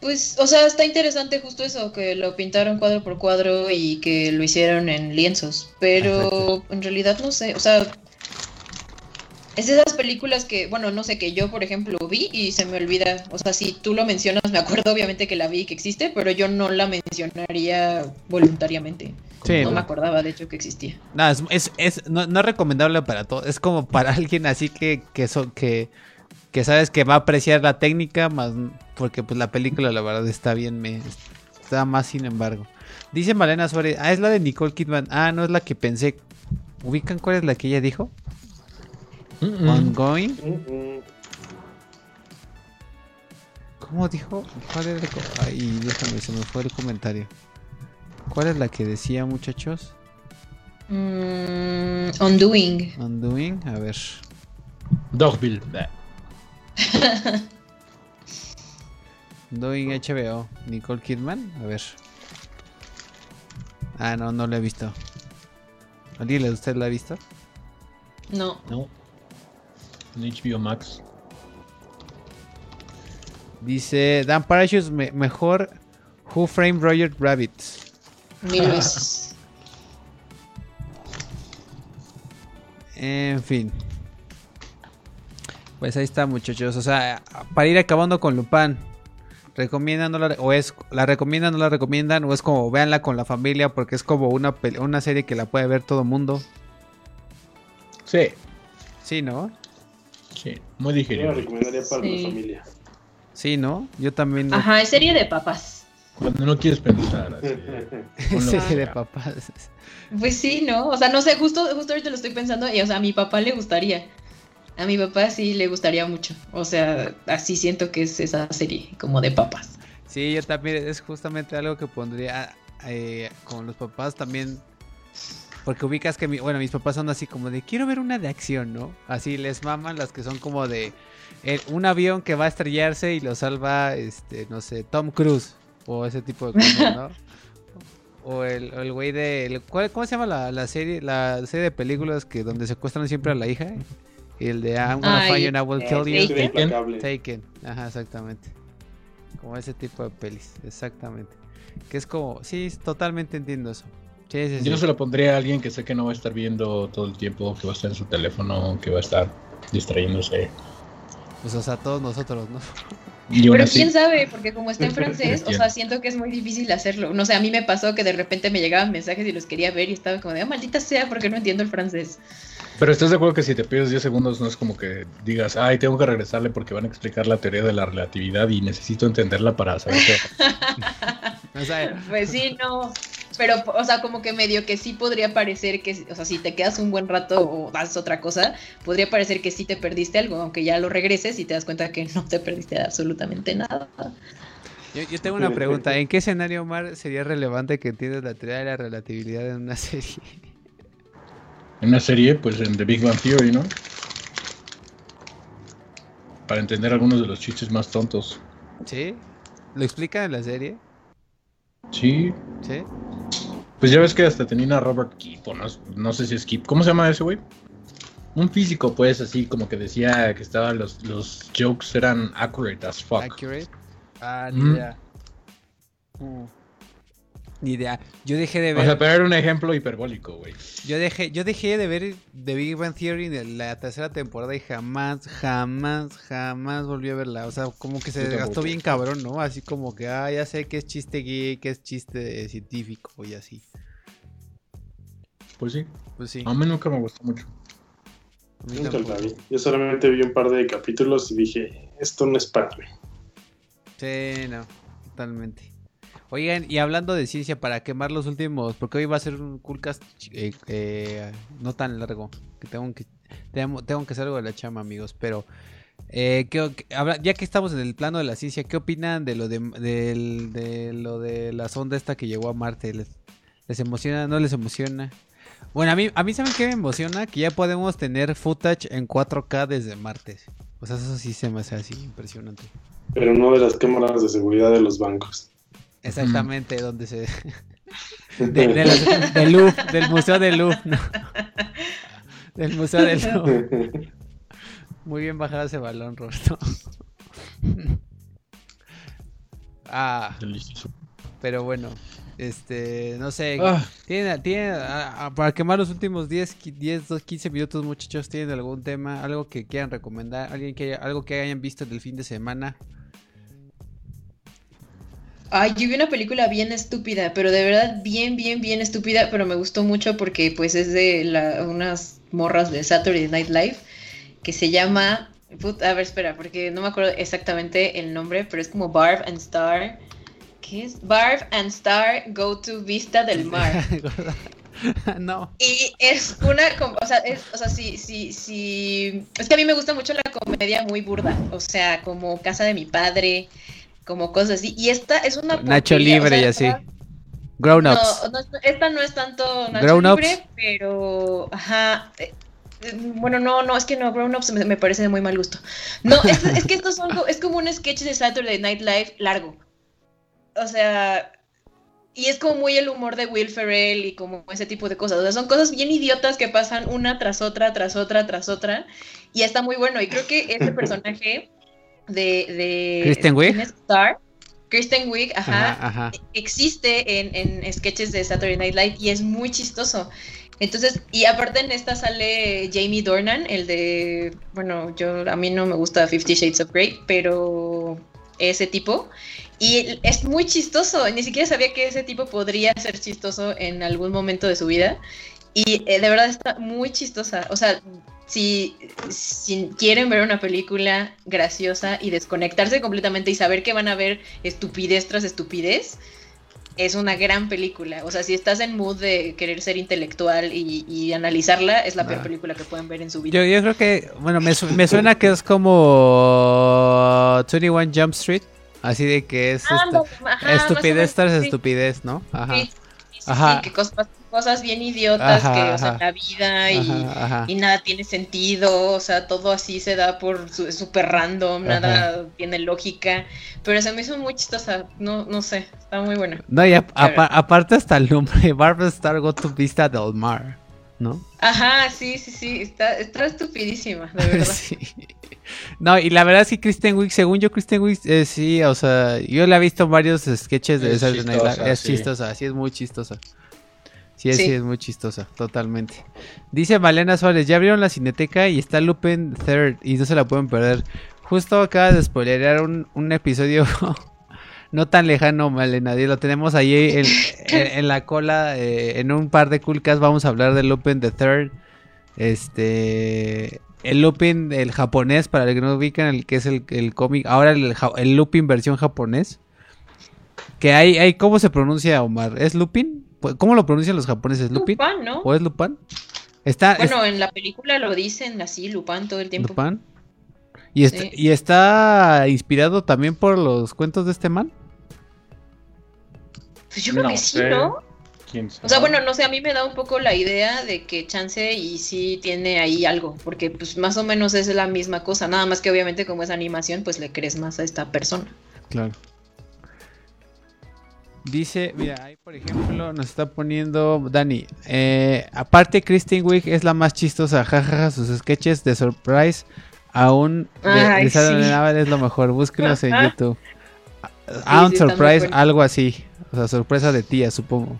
Pues, o sea, está interesante justo eso, que lo pintaron cuadro por cuadro y que lo hicieron en lienzos. Pero Exacto. en realidad no sé, o sea, es de esas películas que, bueno, no sé, que yo, por ejemplo, vi y se me olvida. O sea, si tú lo mencionas, me acuerdo obviamente que la vi y que existe, pero yo no la mencionaría voluntariamente. Sí, no me acordaba, de hecho, que existía. No, es, es, es- no, no es recomendable para todo. Es como para alguien así que, que, so- que, que sabes que va a apreciar la técnica, más porque pues la película la verdad está bien, me está más sin embargo. Dice Malena Suárez, ah, es la de Nicole Kidman. Ah, no es la que pensé. ¿Ubican cuál es la que ella dijo? Mm, mm. Ongoing. Mm, mm. ¿Cómo dijo? ¿Cuál era el co- Ay, déjame, se me fue el comentario. ¿Cuál es la que decía, muchachos? Mm, Undoing. Undoing, a ver. Dogville. Doing HBO. Nicole Kidman. A ver. Ah, no, no la he visto. ¿Alguien de usted la ha visto? No. No. En HBO Max. Dice Dan Parachutes me- mejor Who Framed Roger Rabbit. Mil veces. En fin. Pues ahí está, muchachos. O sea, para ir acabando con Lupin. ¿Recomiendan no la, o es, la recomiendan, no la recomiendan? O es como véanla con la familia porque es como una, una serie que la puede ver todo mundo. Sí. Sí, ¿no? Sí. Muy Yo la digerible. recomendaría para Sí. la familia. Sí, ¿no? Yo también. Ajá, es serie de papas. Cuando no quieres pensar. así. Serie de acá. papás. Pues sí, ¿no? O sea, no sé, justo, justo ahorita lo estoy pensando y, o sea, a mi papá le gustaría. A mi papá sí le gustaría mucho. O sea, así siento que es esa serie, como de papas. Sí, yo también es justamente algo que pondría eh, con los papás también. Porque ubicas que, mi- bueno, mis papás son así como de, quiero ver una de acción, ¿no? Así les maman las que son como de el- un avión que va a estrellarse y lo salva, este, no sé, Tom Cruise o ese tipo de cosas, ¿no? O el, o el güey de, el- ¿cuál- ¿cómo se llama la, la serie, la serie de películas que donde secuestran siempre a la hija? y el de I'm gonna Ay, find you and I will eh, kill you. Implacable. Taken, ajá, exactamente. Como ese tipo de pelis, exactamente. Que es como, sí, totalmente entiendo eso. Sí, sí, sí. Yo se lo pondría a alguien que sé que no va a estar viendo todo el tiempo, que va a estar en su teléfono, que va a estar distrayéndose. Pues, o sea, todos nosotros, ¿no? Pero así, quién sabe, porque como está en francés, o sea, siento que es muy difícil hacerlo. No sé, a mí me pasó que de repente me llegaban mensajes y los quería ver y estaba como de, ah, maldita sea, porque no entiendo el francés. Pero estás de acuerdo que si te pierdes 10 segundos no es como que digas, ay, tengo que regresarle porque van a explicar la teoría de la relatividad y necesito entenderla para saber qué. O sea, Pues sí, no. Pero, o sea, como que medio que sí podría parecer que, o sea, si te quedas un buen rato o haces otra cosa, podría parecer que sí te perdiste algo, aunque ya lo regreses y te das cuenta que no te perdiste absolutamente nada. yo, yo tengo una pregunta. ¿En qué escenario, Omar, sería relevante que entiendas la teoría de la relatividad en una serie? En una serie, pues en The Big Bang Theory, ¿no? Para entender algunos de los chistes más tontos. ¿Sí? ¿Lo explican en la serie? Sí, ¿Sí? pues ya ves que hasta tenían a Robert Keep, o no, no sé si es Keep. ¿Cómo se llama ese güey? Un físico, pues, así como que decía que estaban los, los jokes eran accurate as fuck. Accurate. Ah, ni Mm. idea. Mm. Ni idea. Yo dejé de O ver. sea, pero era un ejemplo hiperbólico, güey. Yo dejé, yo dejé de ver The Big Bang Theory en la tercera temporada y jamás, jamás, jamás volví a verla. O sea, como que se Yo gastó tampoco. bien cabrón, ¿no? Así como que, ah, ya sé que es chiste gay, que es chiste científico y así. Pues sí, Pues sí. a mí nunca me gustó mucho. Nunca la vi. Yo solamente vi un par de capítulos y dije, esto no es para mí. Sí, no, totalmente. Oigan, y hablando de ciencia, para quemar los últimos, porque hoy va a ser un coolcast eh, eh, no tan largo, que tengo que tengo, tengo que algo de la chama, amigos, pero eh, ¿qué- qué- habla- ya que estamos en el plano de la ciencia, ¿qué opinan de lo de lo de la sonda esta que llegó a Marte? ¿Les, les emociona? ¿No les emociona? Bueno, a mí, a mí ¿saben qué me emociona? Que ya podemos tener footage en 4K desde Marte. O sea, eso sí se me hace así impresionante. Pero no de las cámaras de seguridad de los bancos. Exactamente, donde se... De, de los- del Louvre, del Museo del Louvre, ¿no? Del Museo del Louvre. Muy bien bajado ese balón, Roberto. Ah, Delicioso. pero bueno, este, no sé, Ah, ¿tienen, tienen, ah, ah, para quemar los últimos 10, qui- 10, 12, 15 minutos, muchachos, ¿tienen algún tema, algo que quieran recomendar, alguien que haya- algo que hayan visto del fin de semana? Ay, yo vi una película bien estúpida, pero de verdad bien, bien, bien estúpida, pero me gustó mucho porque pues es de la- unas morras de Saturday Night Live que se llama, put- a ver, espera, porque no me acuerdo exactamente el nombre, pero es como Barb and Star. ¿Qué es? Barb and Star Go to Vista del Mar. no. Y es una, o sea, es, o sea, sí, sí, sí, es que a mí me gusta mucho la comedia muy burda, o sea, como Casa de mi Padre, como cosas así, y esta es una Nacho o Libre sea, y así. esta- Grown No, ups. no, esta no es tanto Nacho Grown Ups. Libre, pero, ajá, eh, eh, bueno, no, no, es que no, Grown Ups me, me parece de muy mal gusto. No, es, es que estos son, es como un sketch de Saturday Night Live largo, o sea, y es como muy el humor de Will Ferrell y como ese tipo de cosas. O sea, son cosas bien idiotas que pasan una tras otra, tras otra, tras otra. Y está muy bueno. Y creo que ese personaje de. de Kristen Wiig. Star. Kristen Wiig, ajá, Ajá, ajá. existe en, en sketches de Saturday Night Live y es muy chistoso. Entonces, y aparte en esta sale Jamie Dornan, el de, bueno, yo a mí no me gusta Fifty Shades of Grey, pero ese tipo. Y es muy chistoso, ni siquiera sabía que ese tipo podría ser chistoso en algún momento de su vida. Y eh, de verdad está muy chistosa. O sea, si, si quieren ver una película graciosa y desconectarse completamente y saber que van a ver estupidez tras estupidez, es una gran película. O sea, si estás en mood de querer ser intelectual y, y analizarla, es la peor Ah. película que pueden ver en su vida. Yo, yo creo que, bueno, me, su- me suena que es como 21 Jump Street. Así de que es Ah, ajá, estupidez tras sí. estupidez, ¿no? Ajá. Sí, Ajá. que cosas, cosas bien idiotas Ajá, que, o sea, ajá. la vida y, Ajá, ajá. y nada tiene sentido, o sea, todo así se da por súper random, nada tiene lógica, pero se me hizo muy chistosa, no, no sé, está muy buena. No, y a- aparte hasta el nombre, Barbara Star Go to Vista del Mar. ¿no? Ajá, sí, sí, sí, está, está estupidísima, de verdad. Sí. No, y la verdad es que Kristen Wiig, según yo, Kristen Wiig, eh, sí, o sea, yo le he visto varios sketches de Es Saturday Night Live. chistosa, Es sí. chistosa, sí, es muy chistosa. Sí, sí, Sí. es muy chistosa, totalmente. Dice Malena Suárez, ya abrieron la cineteca y está Lupin Third y no se la pueden perder. Justo acaba de spoilerear un, un episodio no tan lejano, Malena. Lo tenemos ahí en, en- en la cola, eh, en un par de culcas vamos a hablar de Lupin the Third. Este... El Lupin, el japonés, para el que no ubican, el que es el, el cómic. Ahora el, el Lupin versión japonés. Que hay, hay, ¿cómo se pronuncia, Omar? ¿Es Lupin? Pues, ¿Cómo lo pronuncian los japoneses? ¿Lupin? Lupin, ¿no? ¿O es Lupin? Está, es- Bueno, en la película lo dicen así, Lupin todo el tiempo. Lupin. Y está, Sí. y está inspirado también por los cuentos de este man. Pues yo creo No que sí, sé. ¿no? ¿Quién O sea, bueno, no sé, a mí me da un poco la idea de que Chance y sí tiene ahí algo, porque pues más o menos es la misma cosa, nada más que obviamente como es animación, pues le crees más a esta persona. Claro. Dice, mira, ahí por ejemplo nos está poniendo Dani. eh, aparte, Kristen Wiig es la más chistosa. Jajaja, sus sketches de surprise aún de, Ay, de sí. Es lo mejor. Búsquenlos en. YouTube. Un sí, surprise, algo así. O sea, sorpresa de tía, supongo.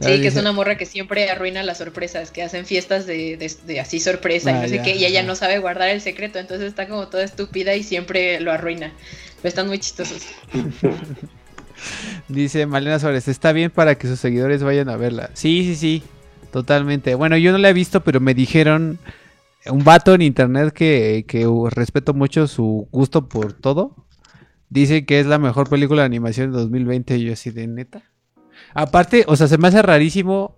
Sí, que es una morra que siempre arruina las sorpresas, que hacen fiestas de, de- de así sorpresa y no sé qué, y ella no sabe guardar el secreto, entonces está como toda estúpida y siempre lo arruina. Pero están muy chistosos. Dice Malena Suárez, está bien para que sus seguidores vayan a verla. Sí, sí, sí, totalmente. Bueno, yo no la he visto, pero me dijeron un vato en internet que, que respeto mucho su gusto por todo. Dice que es la mejor película de animación de 2020 y yo así de neta. Aparte, o sea, se me hace rarísimo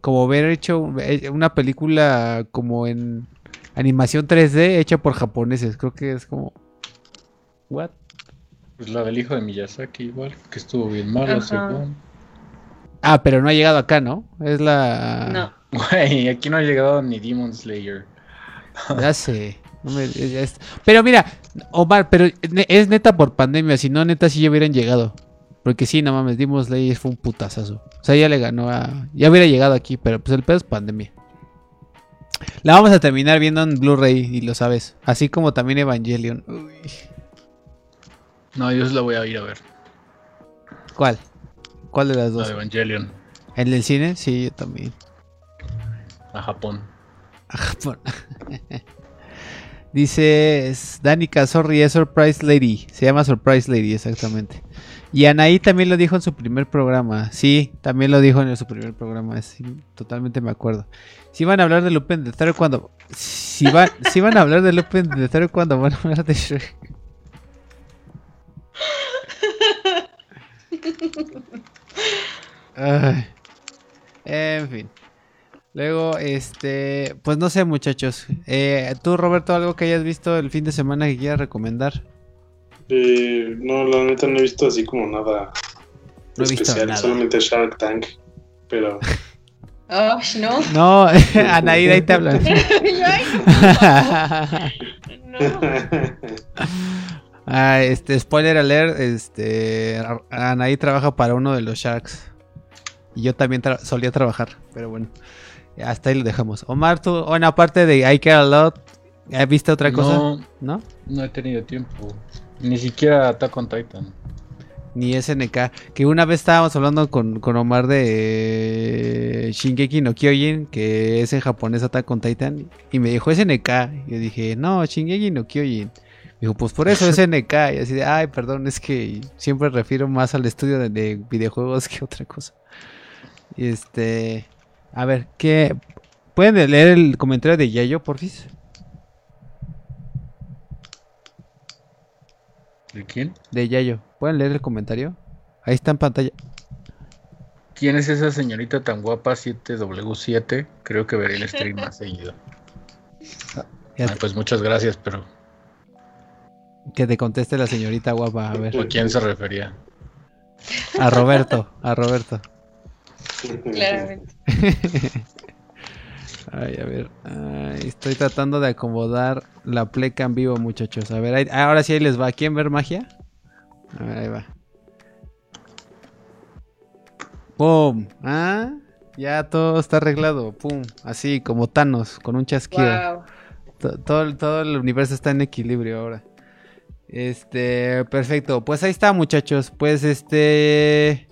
como ver hecho eh, una película como en animación 3D hecha por japoneses. Creo que es como... ¿What? Pues la del hijo de Miyazaki igual, que estuvo bien malo, según. Ah, pero no ha llegado acá, ¿no? Es la... No. Güey, aquí no ha llegado ni Demon Slayer. Ya sé. no me- ya es- Pero mira, Omar, pero es neta por pandemia, si no, neta, sí ya hubieran llegado. Porque sí, no mames, Dimos Slayer fue un putazazo. O sea, ya le ganó a. Ya hubiera llegado aquí, pero pues el pedo es pandemia. La vamos a terminar viendo en Blu-ray, y lo sabes. Así como también Evangelion. Uy. No, yo sí la voy a ir a ver. ¿Cuál? ¿Cuál de las La dos? de Evangelion. ¿El del cine? Sí, yo también. A Japón. A Japón. Dice Danica, sorry, es Surprise Lady. Se llama Surprise Lady, exactamente. Y Anaí también lo dijo en su primer programa. Sí, también lo dijo en su primer programa. Sí, totalmente me acuerdo. Si van a hablar de Lupin de Third cuando. Si van, si van a hablar de Lupin de Third cuando van a hablar de Shrek. Ay. En fin. Luego, este, pues no sé, muchachos. Eh, Tú, Roberto, algo que hayas visto el fin de semana que quieras recomendar. Eh, no, la neta no he visto así como nada No especial, nada. solamente Shark Tank. Pero Oh, no. No, Anaí, ahí te hablan. No. Ah, este, spoiler alert, este, Anaí trabaja para uno de los Sharks. Y yo también tra- solía trabajar, pero bueno, hasta ahí lo dejamos. Omar, tú, bueno, aparte de I Care a Lot, ¿has visto otra cosa? No, ¿No? no he tenido tiempo. Ni siquiera Attack on Titan. Ni SNK. Que una vez estábamos hablando con, con Omar de Shingeki no Kyojin, que es en japonés Attack on Titan, y me dijo SNK. Y yo dije, no, Shingeki no Kyojin. Dijo, pues por eso es SNK. Y así de, ay, perdón, es que siempre refiero más al estudio de, de videojuegos que otra cosa. Y este, a ver, ¿qué? ¿Pueden leer el comentario de Yayo, porfis? ¿De quién? De Yayo. ¿Pueden leer el comentario? Ahí está en pantalla. ¿Quién es esa señorita tan guapa 7W7? Creo que veré el stream más seguido. Te- pues muchas gracias, pero que te conteste la señorita guapa, a ver. ¿a quién se refería? A Roberto, a Roberto. Claramente. Ay, a ver. Ay, estoy tratando de acomodar la pleca en vivo, muchachos. A ver, ahí- ahora sí ahí les va. ¿Quién ver magia? A ver, ahí va. ¡Pum! ¿Ah? Ya todo está arreglado, pum, así como Thanos, con un chasquido. Wow. To- Todo, todo el universo está en equilibrio ahora. Este, perfecto. Pues ahí está, muchachos. Pues este.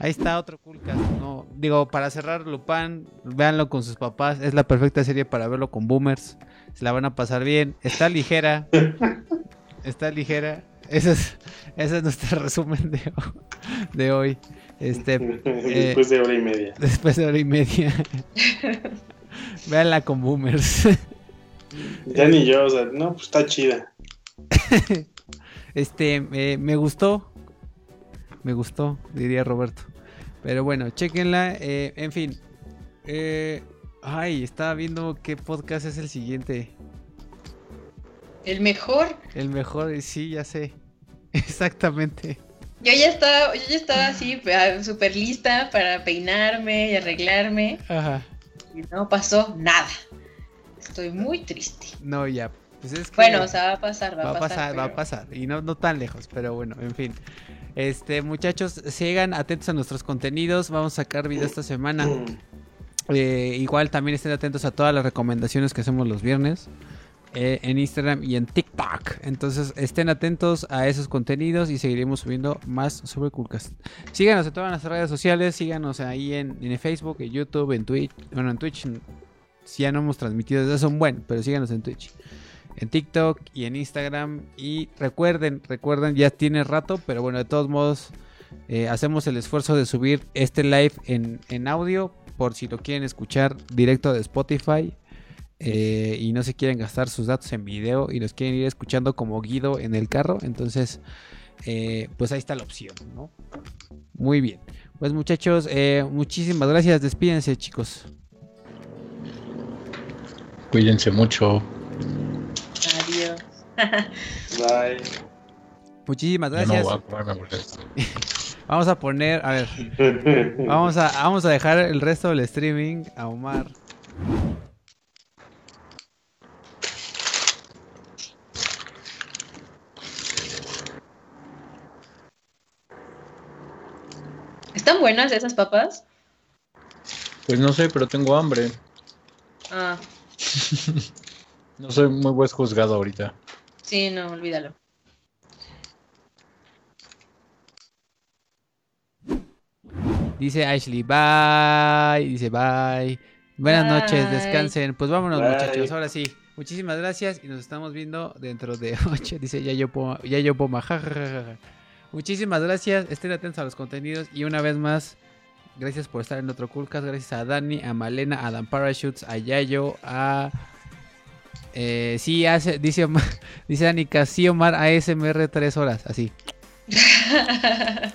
Ahí está otro Coolcast. No, digo, para cerrar Lupin, véanlo con sus papás. Es la perfecta serie para verlo con boomers. Se la van a pasar bien. Está ligera. Está ligera. Ese es, ese es nuestro resumen de, ho- de hoy. Este, Después de hora y media. después de hora y media. Véanla con boomers. Ya ni yo, o sea, no, pues está chida. Este, eh, me gustó. Me gustó, diría Roberto. Pero bueno, chequenla. eh, en fin. Eh, ay, estaba viendo qué podcast es el siguiente. El mejor. El mejor, sí, ya sé. Exactamente. Yo ya estaba, yo ya estaba así, súper lista para peinarme y arreglarme. Ajá. Y no pasó nada. Estoy muy triste. No, ya. Pues es que Bueno, o sea, va a pasar, va, va a pasar, va a pasar. Y no, no tan lejos, pero bueno, en fin. Este, muchachos, sigan atentos a nuestros contenidos. Vamos a sacar video esta semana. Eh, igual también estén atentos a todas las recomendaciones que hacemos los viernes eh, en Instagram y en TikTok. Entonces estén atentos a esos contenidos y seguiremos subiendo más sobre Coolcast. Síganos en todas nuestras redes sociales, síganos ahí en, en Facebook, en YouTube, en Twitch. Bueno, en Twitch sí ya no hemos transmitido desde hace un buen, pero síganos en Twitch. En TikTok y en Instagram. Y recuerden, recuerden, ya tiene rato, pero bueno, de todos modos, eh, hacemos el esfuerzo de subir este live en, en audio por si lo quieren escuchar directo de Spotify eh, y no se quieren gastar sus datos en video y los quieren ir escuchando como Guido en el carro, entonces eh, pues ahí está la opción, ¿no? Muy bien. Pues muchachos, muchísimas gracias. Despídense, chicos. Cuídense mucho. Bye. Muchísimas no gracias. voy a. Vamos a poner, a ver, vamos a, vamos a dejar el resto del streaming a Omar. ¿Están buenas esas papas? Pues no sé, pero tengo hambre. Ah, No soy muy buen juzgado ahorita. Sí, no, olvídalo. Dice Ashley, bye. Dice bye. Buenas Bye. noches, descansen. Pues vámonos, Bye. muchachos. Ahora sí. Muchísimas gracias y nos estamos viendo dentro de 8. Dice Yayo Poma. Yayo Poma. ja, ja, ja, ja. Muchísimas gracias. Estén atentos a los contenidos. Y una vez más, gracias por estar en otro Coolcast. Gracias a Dani, a Malena, a Dan Parachutes, a Yayo, a. Eh, sí, hace, dice, Omar- dice Anika, sí, Omar, ASMR 3 horas. Así,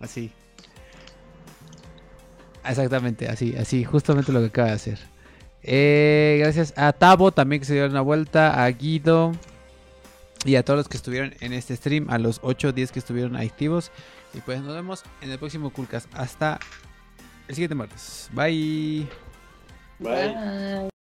así. Exactamente, así, así, justamente lo que acaba de hacer. Eh, gracias a Tabo también que se dio una vuelta, a Guido y a todos los que estuvieron en este stream, a los 8 o 10 que estuvieron activos. Y pues nos vemos en el próximo Coolcast. Hasta el siguiente martes. Bye. Bye. Bye.